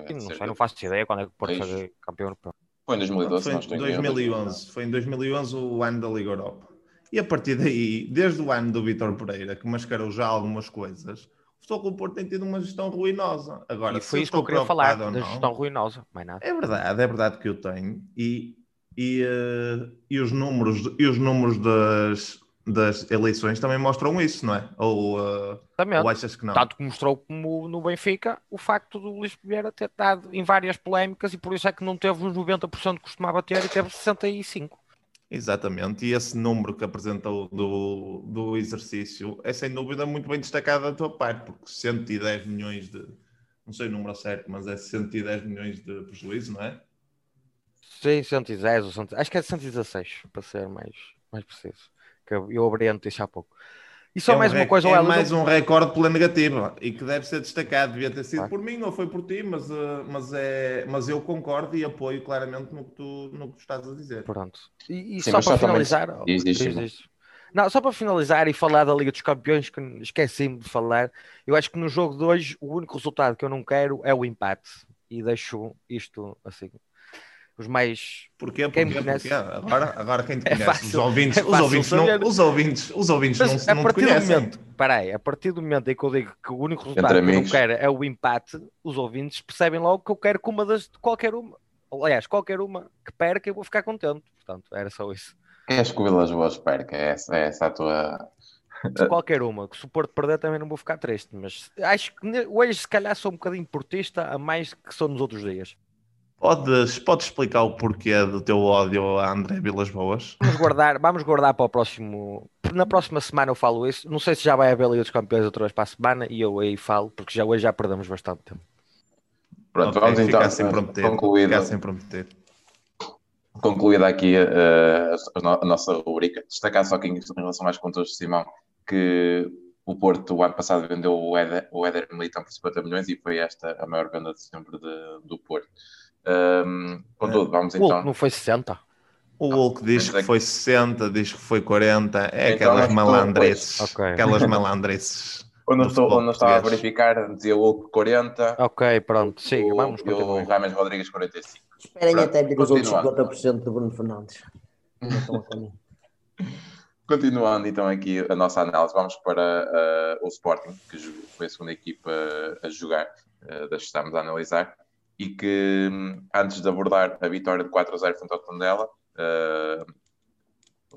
E não sei, não faço ideia quando é que o Porto foi campeão europeu. Foi em 2012, Foi não em estou em erro, 2011, foi em 2011 o ano da Liga Europa. E a partir daí, desde o ano do Vítor Pereira, que mascarou já algumas coisas, o Futebol Porto tem tido uma gestão ruinosa. Agora, e foi isso que eu queria falar, preocupado da ou não, gestão ruinosa, mais nada. É verdade, é verdade que eu tenho. E, e, eh, e os números, e os números das, das eleições também mostram isso, não é? Ou, Também. ou achas que não? Tanto que mostrou como no Benfica o facto do Luís Vieira ter estado em várias polémicas e por isso é que não teve os 90% que costumava ter e teve 65%. Exatamente, e esse número que apresentou do, do exercício é sem dúvida muito bem destacado da tua parte, porque 110 milhões de, não sei o número certo, mas é 110 milhões de prejuízo, não é? Sim, 110 ou 100, acho que é 116, para ser mais, mais preciso. Que eu, abri notícia há pouco. E só é um mais uma rec- coisa, é mais um recorde pela negativa e que deve ser destacado. Devia ter sido Claro. por mim ou foi por ti, mas, eh, mas, é, mas eu concordo e apoio claramente no que tu, no que tu estás a dizer. Pronto. E, e Sim, só para finalizar. Diz, diz, diz. Não, só para finalizar e falar da Liga dos Campeões, que esqueci-me de falar, eu acho que no jogo de hoje o único resultado que eu não quero é o empate. E deixo isto assim. Os mais. Porquê? Quem conhece- Porquê? Agora, agora quem te É conhece? fácil- os ouvintes, é os ouvintes, saber. não, os ouvintes, os ouvintes Mas não, a não te partir do conhecem. momento, peraí, a partir do momento em que eu digo que o único resultado Entre que eu quero é o empate, os ouvintes percebem logo que eu quero que uma das qualquer uma. Aliás, qualquer uma que perca, eu vou ficar contente. Portanto, era só isso. Queres que o Vilas Boas perca? É essa, é essa a tua. Qualquer uma, que se o Porto perder também não vou ficar triste, mas acho que hoje se calhar sou um bocadinho portista a mais que sou nos outros dias. Podes, podes explicar o porquê do teu ódio a André Vilas Boas? Vamos guardar, vamos guardar para o próximo. Na próxima semana eu falo isso. Não sei se já vai haver Liga dos Campeões outra vez para a semana e eu aí falo, porque já hoje já perdemos bastante tempo. Pronto, Ok, vamos então. ficar sem prometer. concluído, Ficar sem prometer. concluída aqui eh, a, no- a nossa rubrica. Destacar só que em, em relação às contas de Simão, que o Porto o ano passado vendeu o Éder, o Éder Militão por 50 milhões e foi esta a maior venda de sempre de- do Porto. Um, contudo, vamos O Hulk então. não foi 60. O Hulk diz Mas é que foi 60, diz que foi 40. É Então, aquelas malandreces. pois. Ok. Aquelas malandreces. Quando eu, do estou, futebol quando eu estava a verificar, dizia o Hulk 40, Ok, pronto, siga, o, vamos e o. Rames Rodrigues 45. Esperem Pronto, até vir os outros continuando. 50% de Bruno Fernandes. Ainda estão a caminho. Continuando então aqui a nossa análise, vamos para eh, o Sporting, que foi a segunda equipa a jogar, uh, das que estamos a analisar, e que hum, antes de abordar a vitória de 4 a 0 frente ao Tondela, eh,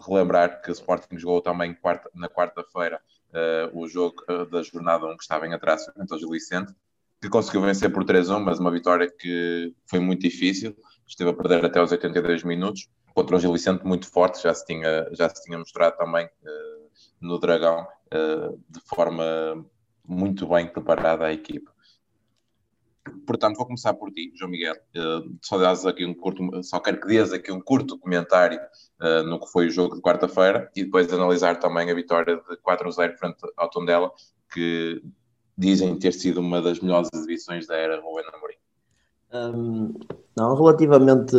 relembrar que o Sporting jogou também quarta- na quarta-feira eh, o jogo da jornada 1 que estava em atraso frente ao Gil Vicente, que conseguiu vencer por 3-1, mas uma vitória que foi muito difícil, esteve a perder até aos 82 minutos, contra o Gil Vicente muito forte, já se tinha, já se tinha mostrado também uh, no Dragão, uh, de forma muito bem preparada a equipa. Portanto, vou começar por ti, João Miguel. Uh, só, aqui um curto, só quero que dês aqui um curto comentário uh, no que foi o jogo de quarta-feira e depois analisar também a vitória de 4-0 frente ao Tondela, que dizem ter sido uma das melhores exibições da era Rubén Amorim. Um, não, relativamente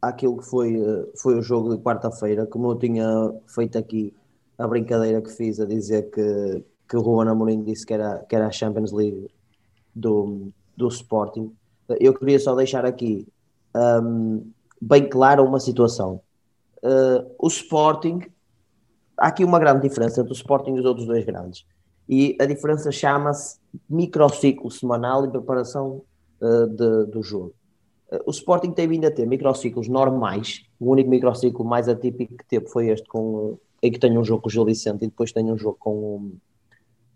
àquilo que foi, eh, foi o jogo de quarta-feira, como eu tinha feito aqui a brincadeira que fiz a dizer que, que o Ruben Amorim disse que era, que era a Champions League do, do Sporting, eu queria só deixar aqui um, bem clara uma situação. Uh, o Sporting, há aqui uma grande diferença entre o Sporting e os outros dois grandes. E a diferença chama-se microciclo semanal e preparação uh, de, do jogo. Uh, o Sporting tem vindo a ter microciclos normais. O único microciclo mais atípico que teve foi este, com, em que tem um jogo com o Gil Vicente e depois tem um jogo com o,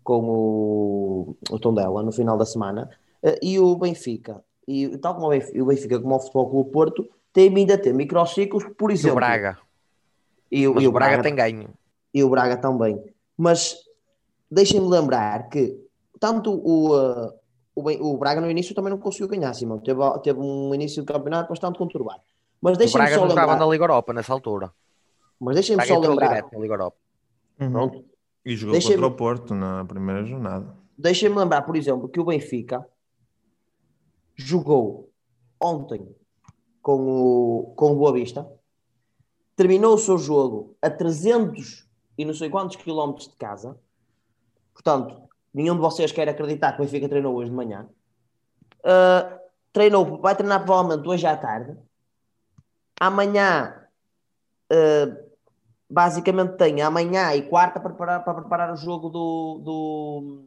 com o, o Tondela no final da semana. Uh, e o Benfica, e tal como o Benfica, o Benfica como o Futebol Clube Porto, tem vindo a ter microciclos, por exemplo. E o Braga. E, e o, o Braga, Braga tem ganho. E o Braga também. Mas deixem-me lembrar que tanto o, uh, o, o, Braga no início também não conseguiu ganhar, Simão. Teve, teve um início de campeonato bastante conturbado. Mas o Braga só não lembrar... estava na Liga Europa nessa altura. Mas deixem-me só lembrar. Na Liga Europa. Uhum. Pronto. E jogou contra o Porto na primeira jornada. Deixem-me lembrar, por exemplo, que o Benfica jogou ontem com o, com o Boa Vista, terminou o seu jogo a 300 e não sei quantos quilómetros de casa, Portanto, nenhum de vocês quer acreditar que o Benfica treinou hoje de manhã. Uh, treinou, vai treinar provavelmente hoje à tarde. Amanhã, uh, basicamente, tem amanhã e quarta para preparar, para preparar o jogo do, do,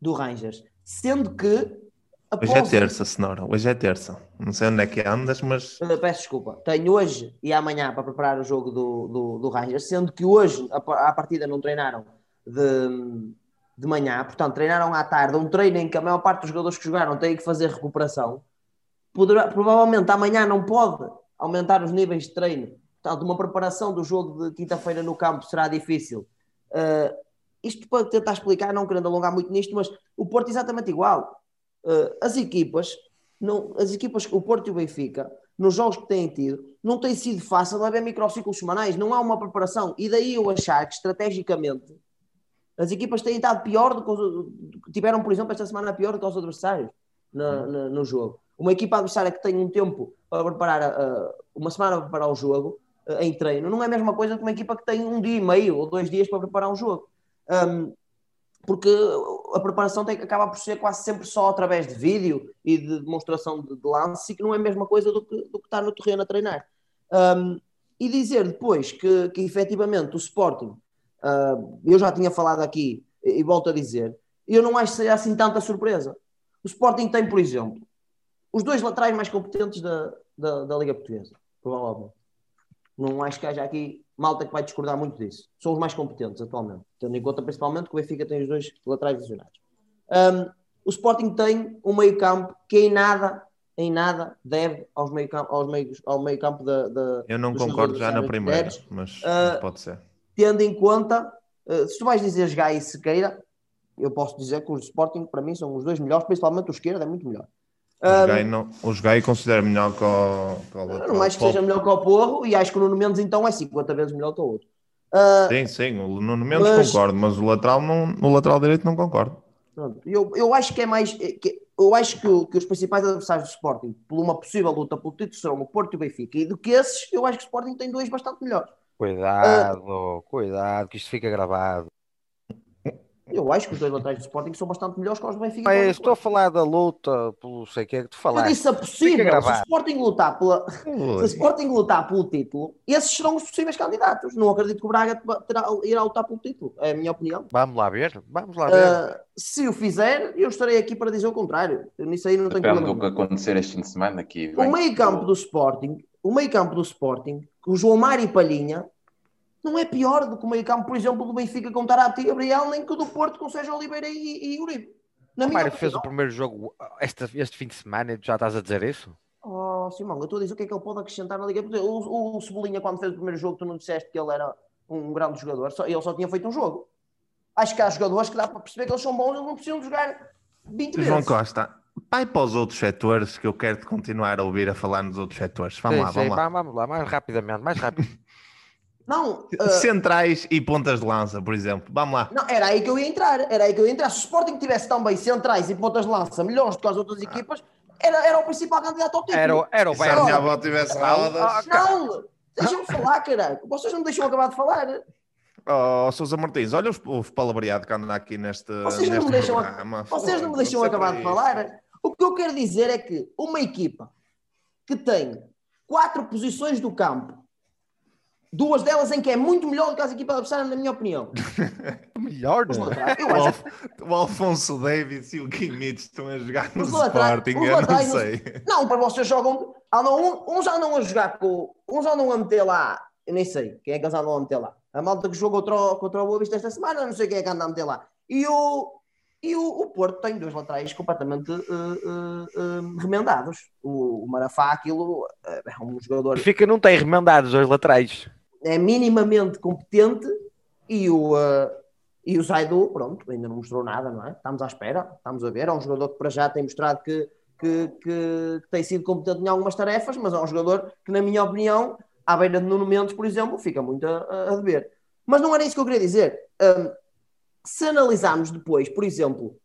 do Rangers. Sendo que. Após... Hoje é terça, Senhora. Hoje é terça. Não sei onde é que andas, mas. Uh, peço desculpa. Tenho hoje e amanhã para preparar o jogo do, do, do Rangers, sendo que hoje, a, a partida, não treinaram de de manhã, portanto, treinaram à tarde, um treino em que a maior parte dos jogadores que jogaram têm que fazer recuperação, poderá, provavelmente amanhã não pode aumentar os níveis de treino. Portanto, uma preparação do jogo de quinta-feira no campo será difícil. Uh, isto para tentar explicar, não querendo alongar muito nisto, mas o Porto é exatamente igual. Uh, as equipas, não, as equipas, o Porto e o Benfica, nos jogos que têm tido, não tem sido fácil haver microciclos semanais, não há uma preparação. E daí eu achar que estrategicamente as equipas têm estado pior do que os, tiveram, por exemplo, esta semana pior do que os adversários no, no, no jogo. Uma equipa adversária que tem um tempo para preparar, uh, uma semana para preparar o jogo uh, em treino, não é a mesma coisa que uma equipa que tem um dia e meio ou dois dias para preparar um jogo. Um, porque a preparação tem, acaba por ser quase sempre só através de vídeo e de demonstração de, de lance, e que não é a mesma coisa do que, do que estar no terreno a treinar. Um, e dizer depois que, que efetivamente o Sporting Uh, eu já tinha falado aqui e, e volto a dizer, eu não acho que seja assim tanta surpresa. O Sporting tem, por exemplo, os dois laterais mais competentes da, da, da Liga Portuguesa, provavelmente. Não acho que haja aqui malta que vai discordar muito disso. São os mais competentes atualmente, tendo em conta principalmente que o Benfica tem os dois laterais lesionados. Um, o Sporting tem um meio campo que em nada, em nada deve aos meio campo, aos meios, ao meio campo da, da Eu não concordo já na primeira, mas uh, pode ser tendo em conta, uh, se tu vais dizer Gai e Sequeira, eu posso dizer que os Sporting para mim são os dois melhores, principalmente o esquerdo é muito melhor. Os Gai, não, os Gai considera melhor que o, que o Não acho que seja melhor que o Porro e acho que o Nuno Mendes então é 50 vezes melhor que o outro. Uh, sim, sim, o Nuno Mendes mas, concordo, mas o lateral, não, no lateral direito não concordo. Eu, eu acho que é mais. Que, eu acho que, que, os principais adversários do Sporting, por uma possível luta pelo título, serão o Porto e o Benfica. E do que esses, eu acho que o Sporting tem dois bastante melhores. Cuidado, uh, cuidado, que isto fica gravado. Eu acho que os dois laterais do Sporting são bastante melhores que os do Benfica. Estou a falar da luta pelo sei que é que tu falaste. Eu disse a possível. Se o Sporting lutar pela... se o Sporting lutar pelo título, esses serão os possíveis candidatos. Não acredito que o Braga terá, irá lutar pelo título. É a minha opinião. Vamos lá ver. Vamos lá ver. Uh, se o fizer, eu estarei aqui para dizer o contrário. Nisso aí não tenho Depende problema. do que acontecer este fim de semana aqui. O meio campo do Sporting, o meio campo do Sporting o João Mário e Palhinha não é pior do que o meio campo, por exemplo, do Benfica com Tarapti e Gabriel, nem que o do Porto com Sérgio Oliveira e, e Uribe. Na o Mário fez o primeiro jogo este, este fim de semana e já estás a dizer isso? Oh, Simão, eu estou a dizer o que é que ele pode acrescentar na Liga Portuguesa. O, o Cebolinha, quando fez o primeiro jogo, tu não disseste que ele era um grande jogador, só, ele só tinha feito um jogo. Acho que há jogadores que dá para perceber que eles são bons, eles não precisam de jogar 20 vezes. João Costa, vai para os outros setores que eu quero te continuar a ouvir a falar nos outros setores. Vamos Sim, lá, sim, vamos lá. vamos lá, mais rapidamente, mais rápido. Não, uh, Centrais e pontas de lança, por exemplo. Vamos lá. não, era aí que eu ia entrar. Era aí que eu ia entrar. Se o Sporting tivesse também centrais e pontas de lança melhores do que as outras equipas, era, era o principal candidato ao título. Era, o- era o Se a Bayern. minha avó tivesse rodas. Ah, Não, deixa-me falar, caralho. Vocês não me deixam acabar de falar. Oh, Sousa Martins, olha o, palavreado que anda aqui neste, Vocês não neste me deixam, programa. vocês não me deixam acabar de falar. O que eu quero dizer é que uma equipa que tem quatro posições do campo, duas delas em que é muito melhor do que as equipas adversárias, na minha opinião. Melhor, não é? O, Alf- o Alfonso Davis e o Kimmich estão a jogar no Sporting, eu não sei. Não, para vocês jogam. Andam, um- uns andam a jogar com. Uns andam a meter lá. Eu nem sei quem é que eles andam a meter lá. A malta que jogou contra o, contra o Boa Vista esta semana, eu não sei quem é que anda a meter lá. E o, e o, o Porto tem dois laterais completamente eh, eh, eh, remendados. O, o Marafá, aquilo é um jogador Fica, não tem remendados os laterais. É minimamente competente e o, eh, e o Zaidu, pronto, ainda não mostrou nada, não é? Estamos à espera, estamos a ver. É um jogador que para já tem mostrado que, que, que- tem sido competente em algumas tarefas, mas é um jogador que, na minha opinião, à beira de Nuno Mendes, por exemplo, fica muito a, a- dever. Mas não era isso que eu queria dizer. Hum, se analisarmos depois, por exemplo,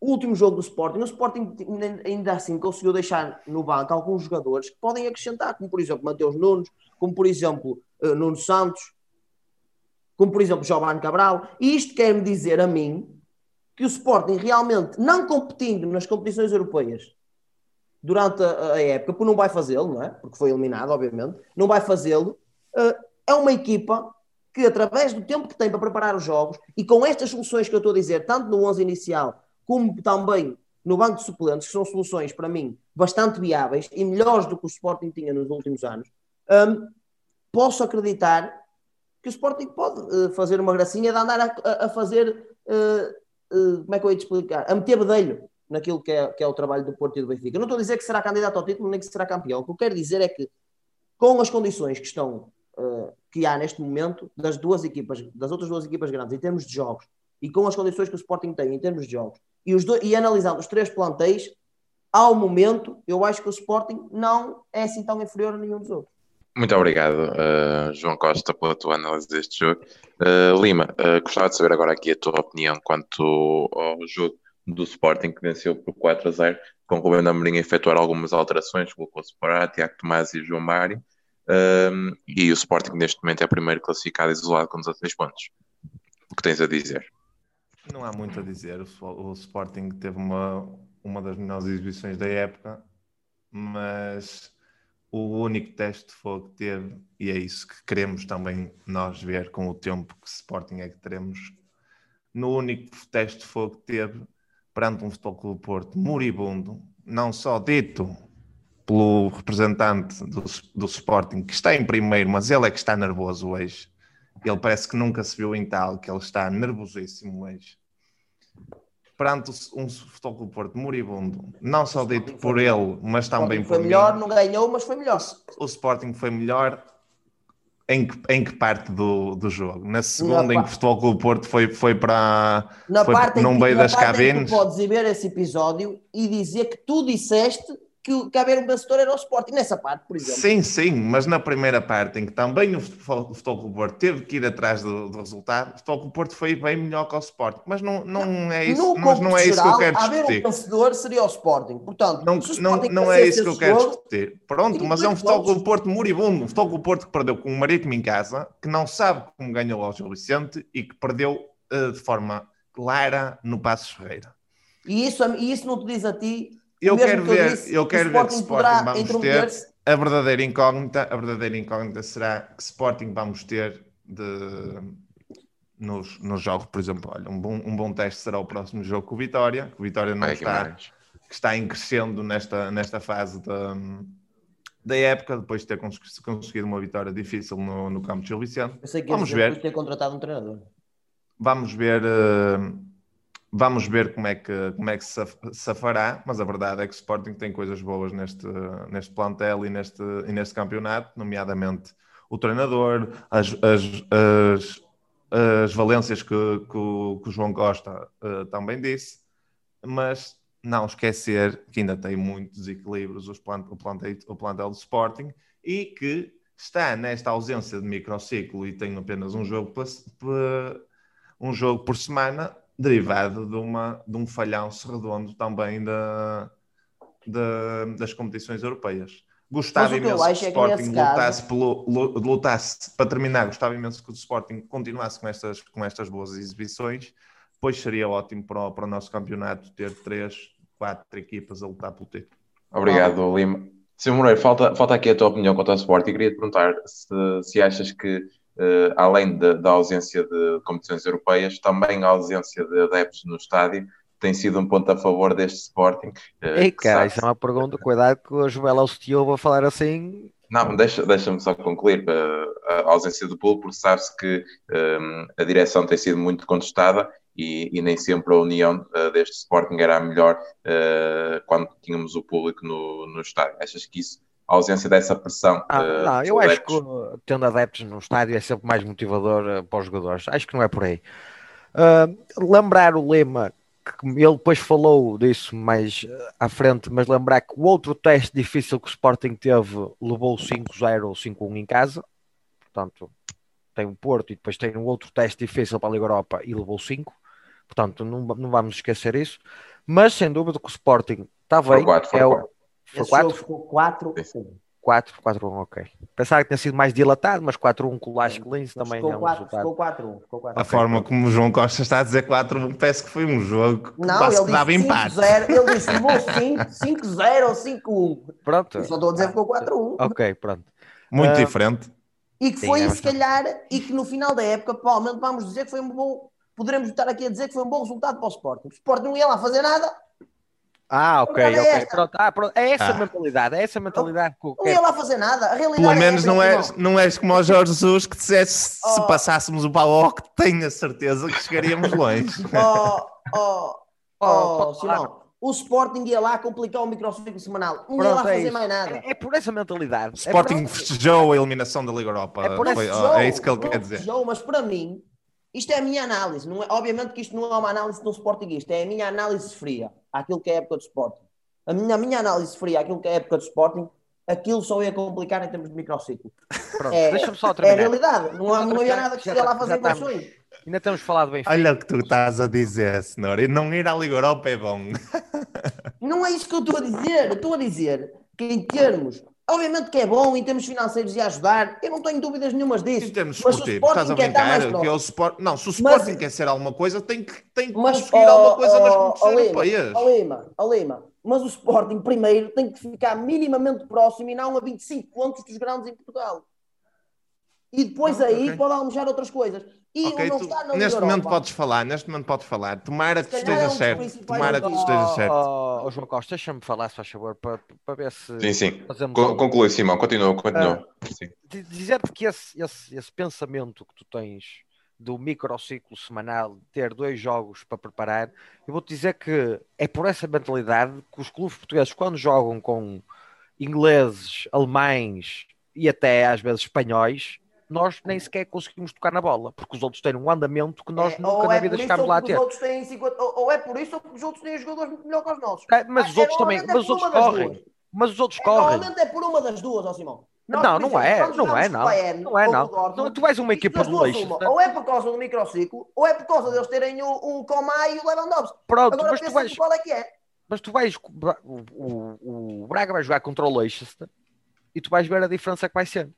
o último jogo do Sporting, o Sporting ainda assim conseguiu deixar no banco alguns jogadores que podem acrescentar, como por exemplo Mateus Nunes, como por exemplo Nuno Santos, como por exemplo Giovanni Cabral, e isto quer-me dizer a mim que o Sporting realmente, não competindo nas competições europeias durante a, a época, porque não vai fazê-lo, não é? Porque foi eliminado, obviamente, não vai fazê-lo, eh, é uma equipa que através do tempo que tem para preparar os jogos e com estas soluções que eu estou a dizer, tanto no 11 inicial como também no banco de suplentes, que são soluções para mim bastante viáveis e melhores do que o Sporting tinha nos últimos anos, hum, posso acreditar que o Sporting pode eh, fazer uma gracinha de andar a, a- fazer, eh, como é que eu ia te explicar? A meter bedelho naquilo que é, que é o trabalho do Porto e do Benfica. Eu não estou a dizer que será candidato ao título nem que será campeão. O que eu quero dizer é que, com as condições que estão que há neste momento das duas equipas, das outras duas equipas grandes, em termos de jogos, e com as condições que o Sporting tem em termos de jogos, e, os dois, e analisando os três plantéis, ao momento, eu acho que o Sporting não é assim tão inferior a nenhum dos outros. Muito obrigado, uh, João Costa, pela tua análise deste jogo. Uh, Lima, uh, gostava de saber agora aqui a tua opinião quanto ao jogo do Sporting que venceu por 4 a 0, com o Rubén Amorim a efetuar algumas alterações, colocou Separado, Tiago Tomás e João Mário, um, e o Sporting neste momento é primeiro classificado isolado com 16 pontos. O que tens a dizer? Não há muito a dizer. O, o Sporting teve uma, uma das melhores exibições da época, mas o único teste de fogo que teve, e é isso que queremos também nós ver com o tempo que Sporting é que teremos, no único teste de fogo que teve perante um Futebol Clube Porto moribundo, não só dito pelo representante do, do Sporting, que está em primeiro, mas ele é que está nervoso hoje. Ele parece que nunca se viu em tal, que ele está nervosíssimo hoje. Perante um Futebol Porto moribundo, não só dito por ele, mas também foi por melhor, mim, não ganhou, mas foi melhor. o Sporting foi melhor em que, em que parte do, do jogo? Na segunda, em que o Futebol Clube Porto foi, foi para Na foi parte, num meio na das parte em que cabines. tu podes ir ver esse episódio e dizer que tu disseste que, o- que haver um vencedor era o Sporting. Nessa parte, por exemplo. Sim, sim, mas na primeira parte, em que também o Futebol, o Futebol Clube Porto teve que ir atrás do, do resultado, o Futebol Clube do Porto foi bem melhor que o Sporting. Mas não, não, é isso, mas não é isso que eu quero haver um discutir. vencedor seria o Sporting. Portanto, Não, o não, Sporting não é isso que eu quero jogo, discutir. Pronto, mas é um Futebol. Clube do Porto moribundo. Um Futebol Clube do Porto que perdeu com o Marítimo em casa, que não sabe como ganhou ao Gil Vicente e que perdeu eh, de forma clara no Passos Ferreira. E isso, e isso não te diz a ti. Eu quero que ver, disse, eu que quero ver que Sporting vamos ter. A verdadeira incógnita, a verdadeira incógnita será que Sporting vamos ter de nos, nos jogos, por exemplo, olha, um bom, um bom teste será o próximo jogo com o Vitória, que o Vitória não Vai, está, que está em crescendo nesta, nesta fase da, da época, depois de ter cons- conseguido uma vitória difícil no, no campo de Gil Vicente. Eu sei que Vamos ver. ter contratado um treinador. Vamos ver, eh, Vamos ver como é que, como é que se safará, mas a verdade é que o Sporting tem coisas boas neste, neste plantel e neste, e neste campeonato, nomeadamente o treinador, as, as, as, as valências que, que, o, que o João Costa uh, também disse, mas não esquecer que ainda tem muitos desequilíbrios os plant, o, plantel, o plantel do Sporting e que está nesta ausência de microciclo e tem apenas um jogo, um jogo por semana derivado de, uma, de um falhanço redondo também da, da, das competições europeias. Gostava imenso que o é Sporting lutasse, pelo, lutasse, para terminar, gostava imenso que o Sporting continuasse com estas, com estas boas exibições, pois seria ótimo para o, para o nosso campeonato ter três, quatro equipas a lutar pelo título. Obrigado, ah. Lima. Sr. Moreira, falta, falta aqui a tua opinião quanto ao Sporting. Queria te perguntar se, se achas que uh, além da ausência de competições europeias, também a ausência de adeptos no estádio tem sido um ponto a favor deste Sporting. Uh, Ei, cara, isso é uma pergunta, cuidado que o Joel Alstio vai falar assim. Não, deixa-me deixa só concluir uh, a ausência do público, porque sabe-se que um, a direção tem sido muito contestada e, e nem sempre a união deste Sporting era a melhor quando tínhamos o público no, no estádio. Achas que isso a ausência dessa pressão. Ah, uh, não, eu acho que tendo adeptos no estádio é sempre mais motivador uh, para os jogadores. Acho que não é por aí. Uh, lembrar o lema que ele depois falou disso mais à frente, mas lembrar que o outro teste difícil que o Sporting teve levou 5-0 ou 5-1 em casa. Portanto, tem o Porto e depois tem um outro teste difícil para a Liga Europa e levou 5. Portanto, não, não vamos esquecer isso. Mas sem dúvida que o Sporting está bem. Quatro, é o, foi Esse 4? ficou 4 4, 4, 1, ok. Pensava que tinha sido mais dilatado, mas 4, 1 com o Lasco Lins também ficou é um 4, resultado. Ficou 4, 1. Ficou 4, a forma como o João Costa está a dizer 4, 1, parece que foi um jogo que não, ele dava empate. 0, ele disse 5, 0 ou 5, 1. Pronto. Eu só estou a dizer que ficou 4, 1. Ok, pronto. Muito uh, diferente. E que foi, Sim, é se calhar, e que no final da época, provavelmente vamos dizer que foi um bom. Poderemos estar aqui a dizer que foi um bom resultado para o Sporting. O Sporting não ia lá fazer nada, ah, ok, é ok. Pronto, ah, pronto. É essa ah. mentalidade, é essa mentalidade que eu Não ia lá fazer nada. A realidade Pelo é menos é não, és, não és como o Jorge Jesus que dissesse oh. se passássemos o Paloc, tenho a certeza que chegaríamos longe. Oh, oh, oh, oh Simão, o Sporting ia lá complicar o microciclo semanal. Não ia lá é fazer mais nada. É, é, por essa mentalidade. O Sporting é festejou a eliminação da Liga Europa. É, por Foi, oh, é isso que ele quer dizer. Festejou, mas para mim, isto é a minha análise. Não é, obviamente que isto não é uma análise de um Sportingista, é a minha análise fria àquilo que é a época do Sporting. A minha, a minha análise fria àquilo que é a época do Sporting, aquilo só ia complicar em termos de microciclo. Pronto, é, deixa-me só terminar. É a realidade. Não, há, não havia nada que se lá fazer equações. Ainda temos falado bem. Olha o que tu estás a dizer, senhor. E não ir à Liga Europa é bom. Não é isso que eu estou a dizer. estou a dizer que em termos Obviamente que é bom em termos financeiros e ajudar, eu não tenho dúvidas nenhumas disso. Em termos esportivos, estás a brincar que é o. Não, se o Sporting mas, quer ser alguma coisa, tem que, tem que mas, conseguir oh, alguma coisa oh, nas competições oh, europeias. Lima, Lima, mas o Sporting primeiro tem que ficar minimamente próximo e não a 25 pontos dos grandes em Portugal. E depois ah, aí okay. pode almejar outras coisas. E okay, não tu, está na neste Europa. momento podes falar, neste momento podes falar. Tomara que esteja é um certo. Tomara que esteja certo. Oh, oh, João Costa, deixa-me falar, se faz favor, para, para ver se. Sim, sim. Con conclui, Simão, continua, continua. Uh, Dizer-te que esse, esse, esse pensamento que tu tens do microciclo semanal, ter dois jogos para preparar, eu vou-te dizer que é por essa mentalidade que os clubes portugueses, quando jogam com ingleses, alemães e até às vezes espanhóis, nós nem sequer conseguimos tocar na bola, porque os outros têm um andamento que nós é, nunca na é vida chegámos lá a ter. 50, ou, ou, é por isso ou porque os outros têm jogadores muito melhor que os nossos. É, mas, os outros também, mas os outros correm. Mas os outros correm. Normalmente é por uma das duas, ó Simão. Nós, não, não é, não é, não. Bayern, não é, não. Dortmund, não. Tu vais uma equipa do Leicester. Ou é por causa do microciclo, ou é por causa deles terem o, o e o Lewandowski. Pronto, Agora, mas tu vais... qual é que é. Mas tu vais... O, o, o Braga vai jogar contra o Leicester e tu vais ver a diferença que vai ser.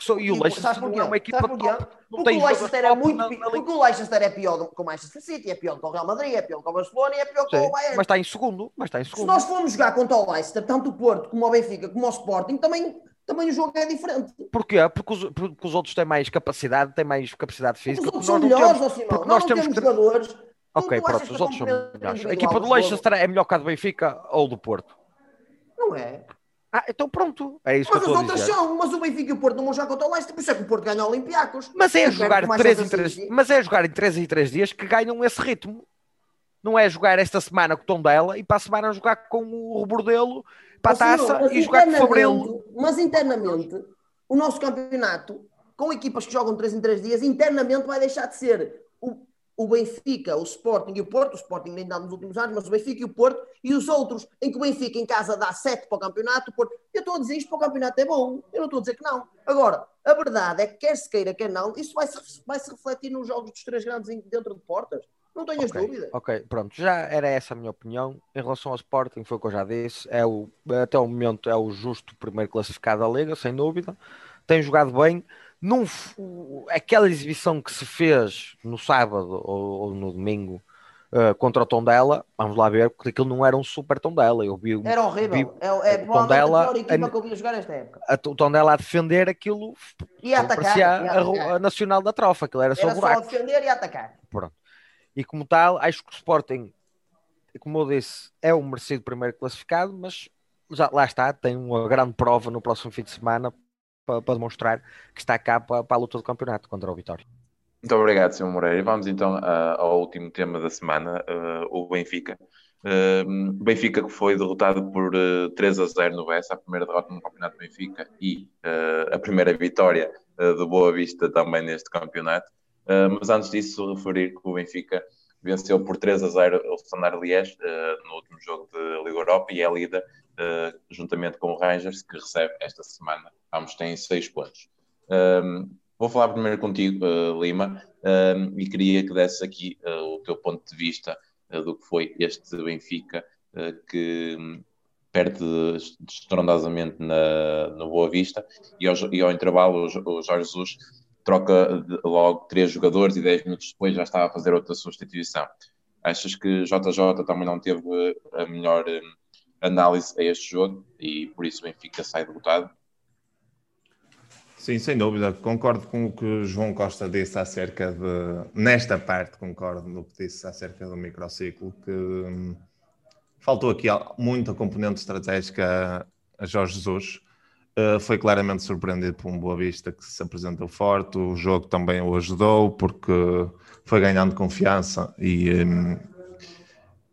So, e o Leicester não é uma equipa top. Não porque o Leicester é muito porque o Leicester é pior do que o Manchester City, é pior do que o Real Madrid, é pior do que o Barcelona e é pior do que o Bayern. Mas está em segundo, mas está em segundo. Se nós formos jogar contra o Leicester, tanto o Porto como o Benfica, como o Sporting, também também o jogo é diferente. Porquê? Porque os, porque os outros têm mais capacidade, têm mais capacidade física. Porque os outros são melhores, assim, Porque nós, nós temos jogadores. Ok, pronto, os outros são melhores. A equipa do Leicester é melhor que a do Benfica ou do Porto? Não é. Ah, então pronto. É isso Mas que as eu estou a outras são, mas o Benfica e o Porto não vão jogar contra o Leicester, por isso é que o Porto ganha o Olympiacos. Mas é jogar 3 em assim, 3 sim. Mas é jogar em 3 em 3 dias que ganham esse ritmo. Não é jogar esta semana com o Tondela e para a semana jogar com o Rebordelo para a senhor, taça mas e jogar com o Fabril. internamente- Mas internamente, o nosso campeonato, com equipas que jogam 3 em 3 dias, internamente vai deixar de ser o, Benfica, o Sporting e o Porto. O Sporting nem dá nos últimos anos, mas o Benfica e o Porto. E os outros, em que o Benfica em casa dá 7 para o campeonato, o Porto. Eu estou a dizer isto para o campeonato é bom. Eu não estou a dizer que não. Agora, a verdade é que quer se queira, quer não, isso vai se, vai -se refletir nos jogos dos três grandes dentro de portas. Não tenhas Ok, dúvida. Ok, pronto, já era essa a minha opinião. Em relação ao Sporting, foi o que eu já disse. É o, até o momento é o justo primeiro classificado da Liga, sem dúvida. Tem jogado bem. Não, aquela exibição que se fez no sábado ou, ou no domingo eh, contra o Tondela, vamos lá ver, porque aquilo não era um super Tondela. Eu vi, Era horrível. vi É, é Tondela- a pior equipa a- que eu vi jogar esta época. a, o Tondela a defender aquilo. E a atacar. e a atacar. a Nacional da Trofa, aquilo era só Era só buraco. defender e atacar. Pronto. E como tal, acho que o Sporting, como eu disse, é o merecido primeiro classificado, mas já, lá está, tem uma grande prova no próximo fim de semana para, para demonstrar que está cá para, para a luta do campeonato contra o Vitória. Muito obrigado, Sr. Moreira. Vamos então ah, ao último tema da semana, ah, o Benfica. O Benfica que foi derrotado por ah, 3 a 0 no Bessa, a primeira derrota no Campeonato do Benfica e ah, a primeira vitória ah, do Boa Vista também neste campeonato. Mas antes disso, referir que o Benfica venceu por 3 a 0 o Standard Liège no último jogo de Liga Europa e é líder ah, juntamente com o Rangers, que recebe esta semana. Ambos têm 6 pontos. Um, vou falar primeiro contigo, uh, Lima, um, e queria que desse aqui uh, o teu ponto de vista uh, do que foi este Benfica, uh, que um, perde estrondosamente na, Boa Vista, e ao, e ao intervalo o, o Jorge Jesus troca logo três jogadores e 10 minutos depois já estava a fazer outra substituição. Achas que JJ também não teve a melhor um, análise a este jogo e por isso o Benfica sai derrotado? Sim, sem dúvida. Concordo com o que João Costa disse acerca de. Nesta parte, concordo no que disse acerca do microciclo, que hum, faltou aqui muita componente estratégica a Jorge Jesus. Uh, foi claramente surpreendido por um Boa Vista que se apresentou forte. O jogo também o ajudou, porque foi ganhando confiança e, hum,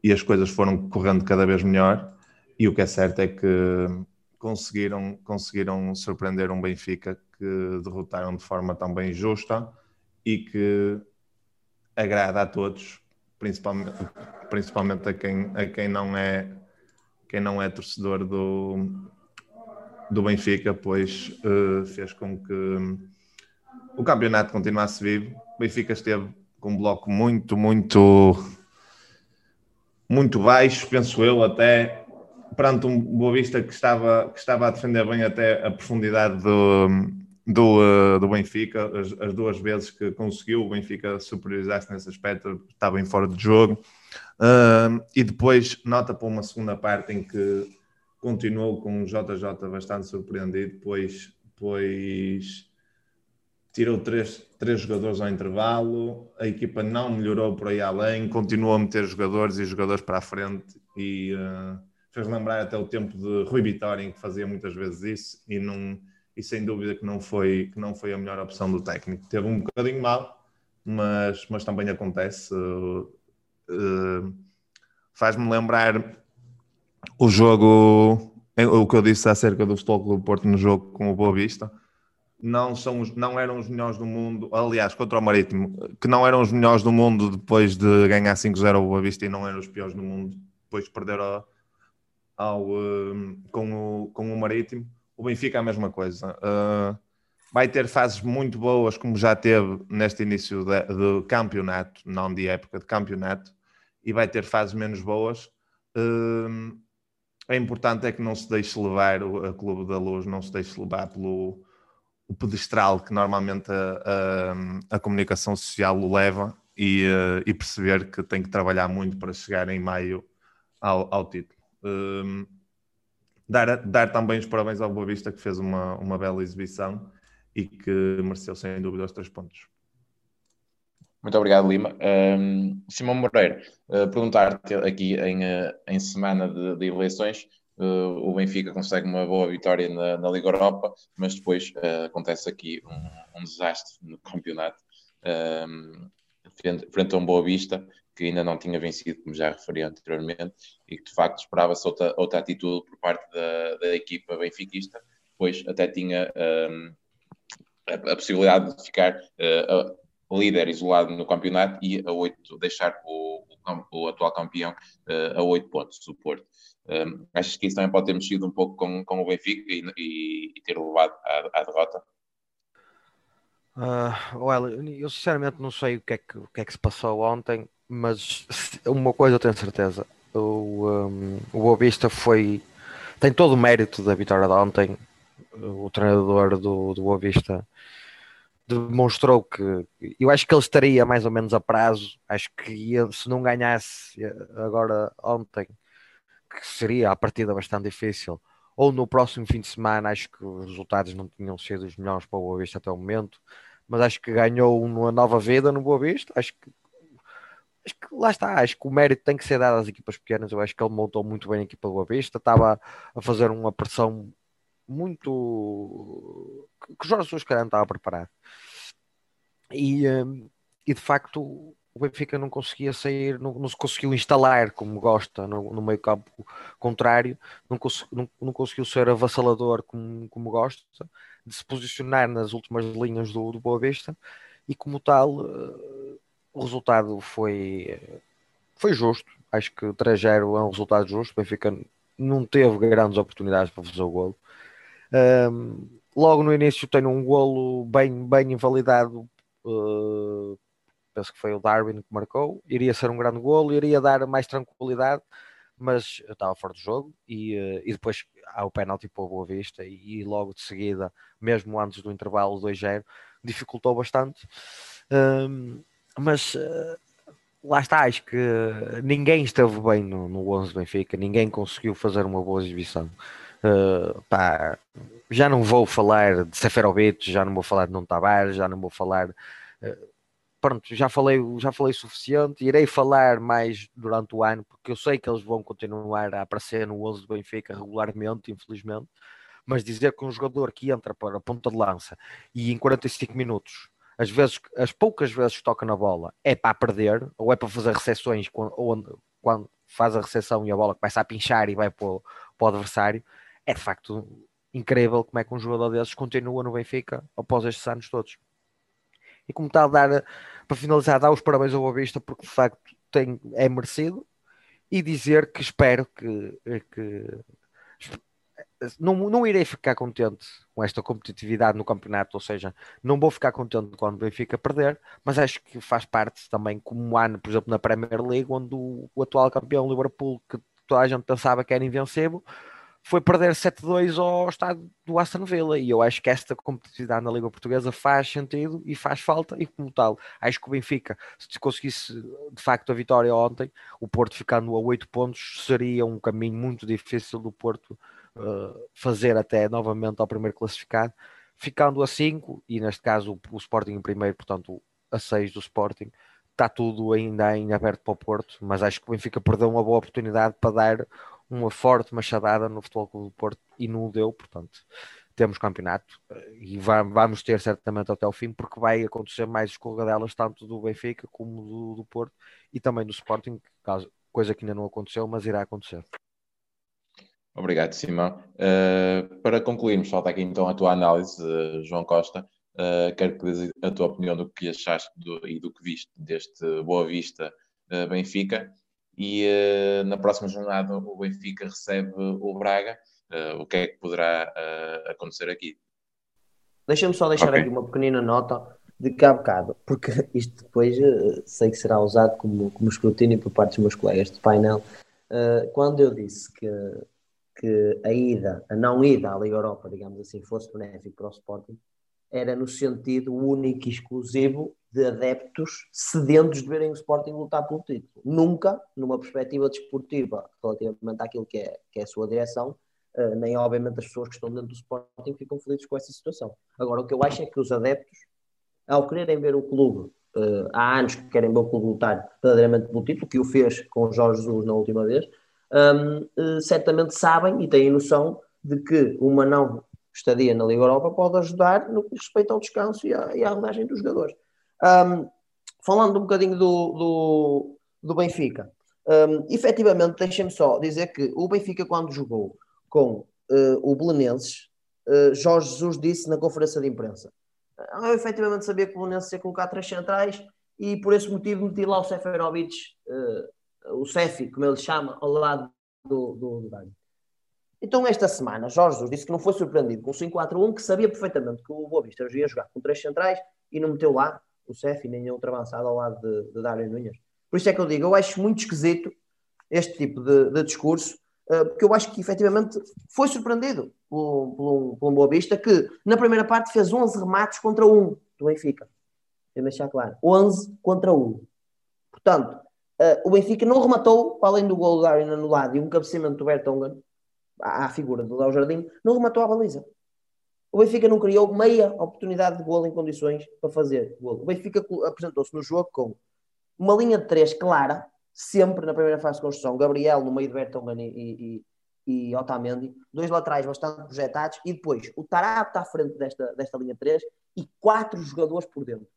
e as coisas foram correndo cada vez melhor. E o que é certo é que conseguiram, conseguiram surpreender um Benfica que derrotaram de forma também justa e que agrada a todos, principalmente, principalmente a, quem, a quem, não é, quem não é torcedor do, do Benfica, pois eh, fez com que o campeonato continuasse vivo. O Benfica esteve com um bloco muito, muito, muito baixo, penso eu, até perante um Boa Vista que estava, que estava a defender bem até a profundidade do, do, eh, do Benfica, as, as duas vezes que conseguiu o Benfica superiorizar-se nesse aspecto, estava em fora de jogo. Ah, e depois nota para uma segunda parte em que continuou com o JJ bastante surpreendido, pois, pois tirou três, três jogadores ao intervalo, a equipa não melhorou por aí além, continuou a meter jogadores e jogadores para a frente e uh, fez lembrar até o tempo de Rui Vitória, em que fazia muitas vezes isso e, não, e sem dúvida que não, foi, que não foi a melhor opção do técnico. Teve um bocadinho mal, mas, mas também acontece. Uh, uh, Faz-me lembrar o jogo, o que eu disse acerca do Futebol Clube Porto no jogo com o Boa Vista não, são os, não eram os melhores do mundo, aliás, contra o Marítimo, que não eram os melhores do mundo depois de ganhar 5-0 ao Boa Vista e não eram os piores do mundo depois de perder ao, um, com, o, com o Marítimo. O Benfica é a mesma coisa. Uh, vai ter fases muito boas, como já teve neste início do campeonato, não de época, de campeonato, e vai ter fases menos boas. Uh, é importante é que não se deixe levar, a Clube da Luz não se deixe levar pelo o pedestral que normalmente a, a, a comunicação social o leva e, uh, e, perceber que tem que trabalhar muito para chegar em maio ao, ao título. Um, dar, dar também os parabéns ao Boa Vista que fez uma, uma bela exibição e que mereceu sem dúvida os três pontos. Muito obrigado, Lima. Um, Simão Moreira, uh, perguntar-te aqui em, uh, em semana de, de eleições, o Benfica consegue uma boa vitória na, na Liga Europa, mas depois acontece aqui um, um, desastre no campeonato. Um, frente a um Boa Vista, que ainda não tinha vencido, como já referi anteriormente, e que de facto esperava-se outra, outra atitude por parte da, da equipa benfiquista, pois até tinha um, a, a, possibilidade de ficar uh, líder isolado no campeonato e a oito deixar o, o, o, atual campeão uh, a oito pontos do Porto. Um, achas que isso também pode ter mexido um pouco com, com o Benfica e, e, e ter levado à, à derrota? Uh, well, eu sinceramente não sei o que, é que, o que é que se passou ontem, mas uma coisa eu tenho certeza: o, um, o Boa Vista foi. tem todo o mérito da vitória de ontem. O treinador do, do Boa Vista demonstrou que eu acho que ele estaria mais ou menos a prazo. Acho que ia, se não ganhasse agora ontem, que seria a partida bastante difícil, ou no próximo fim de semana, acho que os resultados não tinham sido os melhores para o Boa Vista até o momento mas acho que ganhou uma nova vida no Boa Vista. Acho que, acho que lá está, acho que o mérito tem que ser dado às equipas pequenas. Eu acho que ele montou muito bem a equipa do Boa Vista, estava a fazer uma pressão muito que o Jorge Jesus não estava preparado. E, hum, e de facto o Benfica não conseguia sair, não, não se conseguiu instalar como gosta no, no meio campo contrário, não, cons, não, não, conseguiu ser avassalador como, como gosta de se posicionar nas últimas linhas do, do Boa Vista e como tal uh, o resultado foi, foi justo. Acho que 3-0 é um resultado justo. O Benfica não teve grandes oportunidades para fazer o golo. Um, logo no início tem um golo bem, bem invalidado. Uh, penso que foi o Darwin que marcou. Iria ser um grande golo, iria dar mais tranquilidade mas eu estava fora do jogo e, eh, e depois há o penalti para o Boa Vista e, e logo de seguida, mesmo antes do intervalo 2-0, dificultou bastante. Um, mas uh, lá está, acho que ninguém esteve bem no, no 11 Benfica, ninguém conseguiu fazer uma boa exibição. Uh, pá, já não vou falar de Seferovic, já não vou falar de Não Tavares, já não vou falar uh, pronto, já falei, já falei suficiente, irei falar mais durante o ano, porque eu sei que eles vão continuar a aparecer no 11 do Benfica regularmente, infelizmente, mas dizer que um jogador que entra para a ponta de lança e em 45 minutos, às vezes, as poucas vezes que toca na bola, é para perder, ou é para fazer recepções, ou quando faz a recepção e a bola começa a pinchar e vai para o, para o adversário, é de facto incrível como é que um jogador desses continua no Benfica após estes anos todos. E como tal, dar para finalizar, dar os parabéns ao Boa Vista porque de facto tem, é merecido e dizer que espero que, que não, não irei ficar contente com esta competitividade no campeonato, ou seja, não vou ficar contente quando o Benfica perder, mas acho que faz parte também, como ano, por exemplo, na Premier League, onde o, o atual campeão Liverpool, que toda a gente pensava que era invencível, foi perder 7-2 ao estado do Aston Villa. E eu acho que esta competitividade na Liga Portuguesa faz sentido e faz falta e como tal, acho que o Benfica se conseguisse de facto a vitória ontem, o Porto ficando a 8 pontos seria um caminho muito difícil do Porto uh, fazer até novamente ao primeiro classificado, ficando a 5 e neste caso o, Sporting em primeiro, portanto a 6 do Sporting está tudo ainda em aberto para o Porto, mas acho que o Benfica perdeu uma boa oportunidade para dar uma forte machadada no Futebol Clube do Porto e não o deu, portanto temos campeonato e vamos ter certamente até o fim porque vai acontecer mais escorregadelas tanto do Benfica como do, do Porto e também do Sporting, coisa que ainda não aconteceu, mas irá acontecer. Obrigado, Simão. Uh, para concluirmos, falta aqui então a tua análise, uh, João Costa. Uh, quero que dês a tua opinião do que achaste do, e do que viste deste Boa Vista Benfica e na próxima jornada o Benfica recebe o Braga. O que é que poderá acontecer aqui? Deixa-me só deixar okay. aqui uma pequenina nota de há bocado, porque isto depois sei que será usado como, como escrutínio por parte dos meus colegas de painel. quando eu disse que, que a ida, a não ida à Liga Europa, digamos assim, fosse benéfico para o Sporting, era no sentido único e exclusivo de adeptos sedentos de verem o Sporting lutar pelo título. Nunca, numa perspectiva desportiva, relativamente àquilo que é, que é a sua direção, uh, nem obviamente as pessoas que estão dentro do Sporting ficam felizes com essa situação. Agora, o que eu acho é que os adeptos, ao quererem ver o clube, uh, há anos que querem ver o clube lutar verdadeiramente pelo título, que o fez com o Jorge Jesus na última vez, um, certamente sabem e têm noção de que uma não estadia na Liga Europa pode ajudar no que respeita ao descanso e à, e à rodagem dos jogadores. Um, falando um bocadinho do, do, do Benfica, um, efetivamente, deixem-me só dizer que o Benfica, quando jogou com uh, o Belenenses, uh, Jorge Jesus disse na conferência de imprensa: Eu efetivamente sabia que o Belenenses ia colocar três centrais e por esse motivo meti lá o Seferovic, uh, o Sefi, como ele chama, ao lado do, do, do Dani. Então, esta semana, Jorge Jesus disse que não foi surpreendido com o 5-4-1, que sabia perfeitamente que o Boa Vista ia jogar com três centrais e não meteu lá o Sefi nem outro avançado ao lado de, de Dário Nunes. Por isso é que eu digo, eu acho muito esquisito este tipo de, de discurso, uh, porque eu acho que efetivamente foi surpreendido por, por, um, por um Boa Vista que na primeira parte fez 11 remates contra 1 do Benfica. Tem deixar claro, 11 contra 1. Portanto, uh, o Benfica não rematou, para além do gol do Darwin anulado e um cabeceamento do Bertongan, à, figura do Léo Jardim, não rematou a baliza. O Benfica não criou meia oportunidade de gol em condições para fazer gol. O Benfica apresentou-se no jogo com uma linha de três clara, sempre na primeira fase de construção. Gabriel no meio de Bertongan e, e, e Otamendi. Dois laterais bastante projetados. E depois o Tarap está à frente desta, desta linha de três e quatro jogadores por dentro.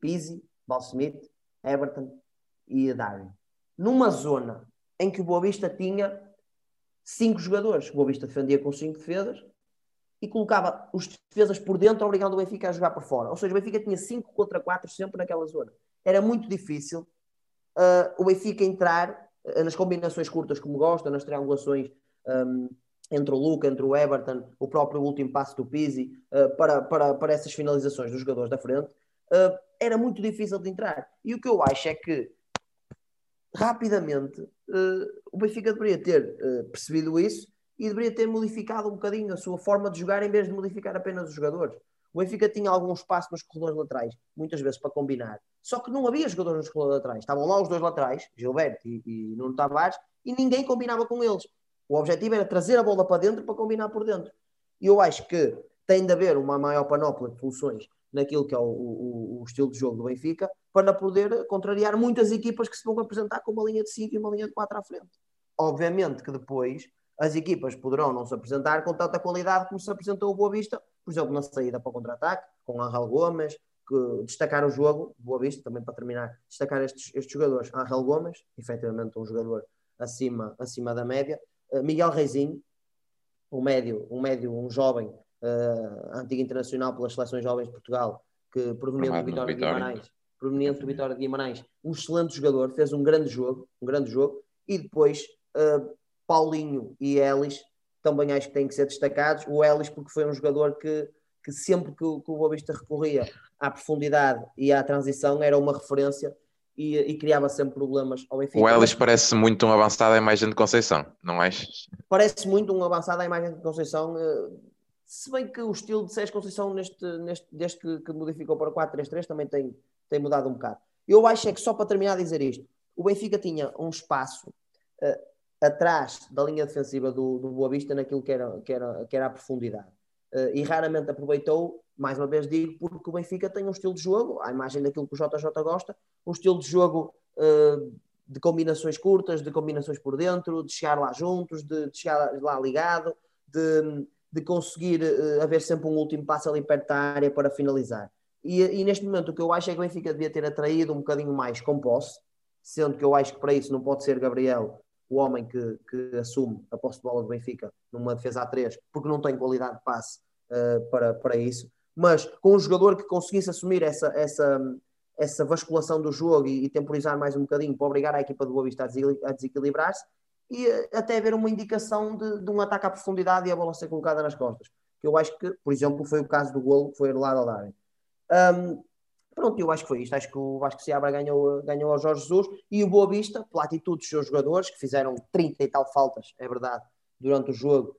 Pizzi, Balsmith, Everton e Darwin. Numa zona em que o Boa Vista tinha cinco jogadores. O Boa Vista defendia com cinco defesas e colocava os defesas por dentro, obrigando o Benfica a jogar por fora. Ou seja, o Benfica tinha 5 contra 4 sempre naquela zona. Era muito difícil uh, o Benfica entrar uh, nas combinações curtas como gosta, nas triangulações um, entre o Luca, entre o Everton, o próprio último passo do Pizzi, uh, para, para, para essas finalizações dos jogadores da frente. era muito difícil de entrar. E o que eu acho é que rapidamente o Benfica deveria ter percebido isso e deveria ter modificado um bocadinho a sua forma de jogar em vez de modificar apenas os jogadores. O Benfica tinha algum espaço nos corredores laterais, muitas vezes para combinar. Só que não havia jogadores nos corredores laterais. Estavam lá os dois laterais, Gilberto e, e Nuno Tavares, e ninguém combinava com eles. O objetivo era trazer a bola para dentro para combinar por dentro. E eu acho que tem de haver uma maior panóplia de soluções naquilo que é o, o, o, estilo de jogo do Benfica para poder contrariar muitas equipas que se vão apresentar com uma linha de 5 e uma linha de 4 à frente. Obviamente que depois as equipas poderão não se apresentar com tanta qualidade como se apresentou o Boa Vista, por exemplo, na saída para o contra-ataque, com Angel Gomes, que destacar o jogo, Boa Vista, também para terminar, destacar estes, estes jogadores, Angel Gomes, efetivamente um jogador acima, acima da média, uh, Miguel Reizinho, um médio, um médio, um jovem, uh, antigo internacional pelas seleções jovens de Portugal, que proveniente do Vitória de Guimarães, proveniente do Vitória de Guimarães, um excelente jogador, fez um grande jogo, um grande jogo, e depois uh, Paulinho e Ellis também acho que têm que ser destacados. O Ellis, porque foi um jogador que, que sempre que o, que o Boa Vista recorria à profundidade e à transição era uma referência e, e, criava sempre problemas ao Benfica. O Ellis parece muito um avançado à imagem de Conceição, não achas? Parece muito um avançado à imagem de Conceição, eh, se bem que o estilo de Sérgio Conceição neste, neste, desde que, que modificou para o 4-3-3 também tem, tem mudado um bocado. Eu acho é que só para terminar a dizer isto, o Benfica tinha um espaço uh, atrás da linha defensiva do, do Boa Vista naquilo que era, que era, que era a profundidade. Uh, e raramente aproveitou, mais uma vez digo, porque o Benfica tem um estilo de jogo, à imagem daquilo que o JJ gosta, um estilo de jogo uh, de combinações curtas, de combinações por dentro, de chegar lá juntos, de, de chegar lá ligado, de, de conseguir uh, haver sempre um último passo ali perto da área para finalizar. E, e, neste momento o que eu acho é que o Benfica devia ter atraído um bocadinho mais com posse, sendo que eu acho que para isso não pode ser Gabriel o homem que, que assume a posse de bola do Benfica numa defesa a 3, porque não tem qualidade de passe uh, para, para isso, mas com um jogador que conseguisse assumir essa, essa, essa vasculação do jogo e, e temporizar mais um bocadinho para obrigar a equipa do Boa Vista a desequilibrar-se e uh, até haver uma indicação de, de, um ataque à profundidade e a bola ser colocada nas costas. Que eu acho que, por exemplo, foi o caso do golo que foi anulado ao Darwin. Um, Pronto, eu acho que foi isto. Acho que o Vasco Seabra ganhou, ganhou ao Jorge Jesus e o Boa Vista, pela atitude dos seus jogadores, que fizeram 30 e tal faltas, é verdade, durante o jogo,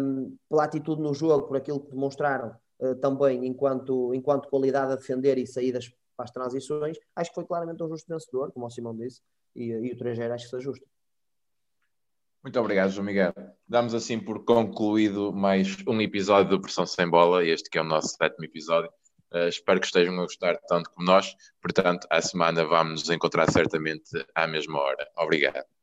um, pela atitude no jogo, por aquilo que demonstraram uh, também enquanto, enquanto qualidade a defender e saídas para as transições, acho que foi claramente um justo vencedor, como o Simão disse, e, e o 3 acho que se ajusta. Muito obrigado, João Miguel. Damos assim por concluído mais um episódio do Pressão Sem Bola, este que é o nosso sétimo episódio. Uh, espero que estejam a gostar tanto como nós. Portanto, à semana vamos nos encontrar certamente à mesma hora. Obrigado.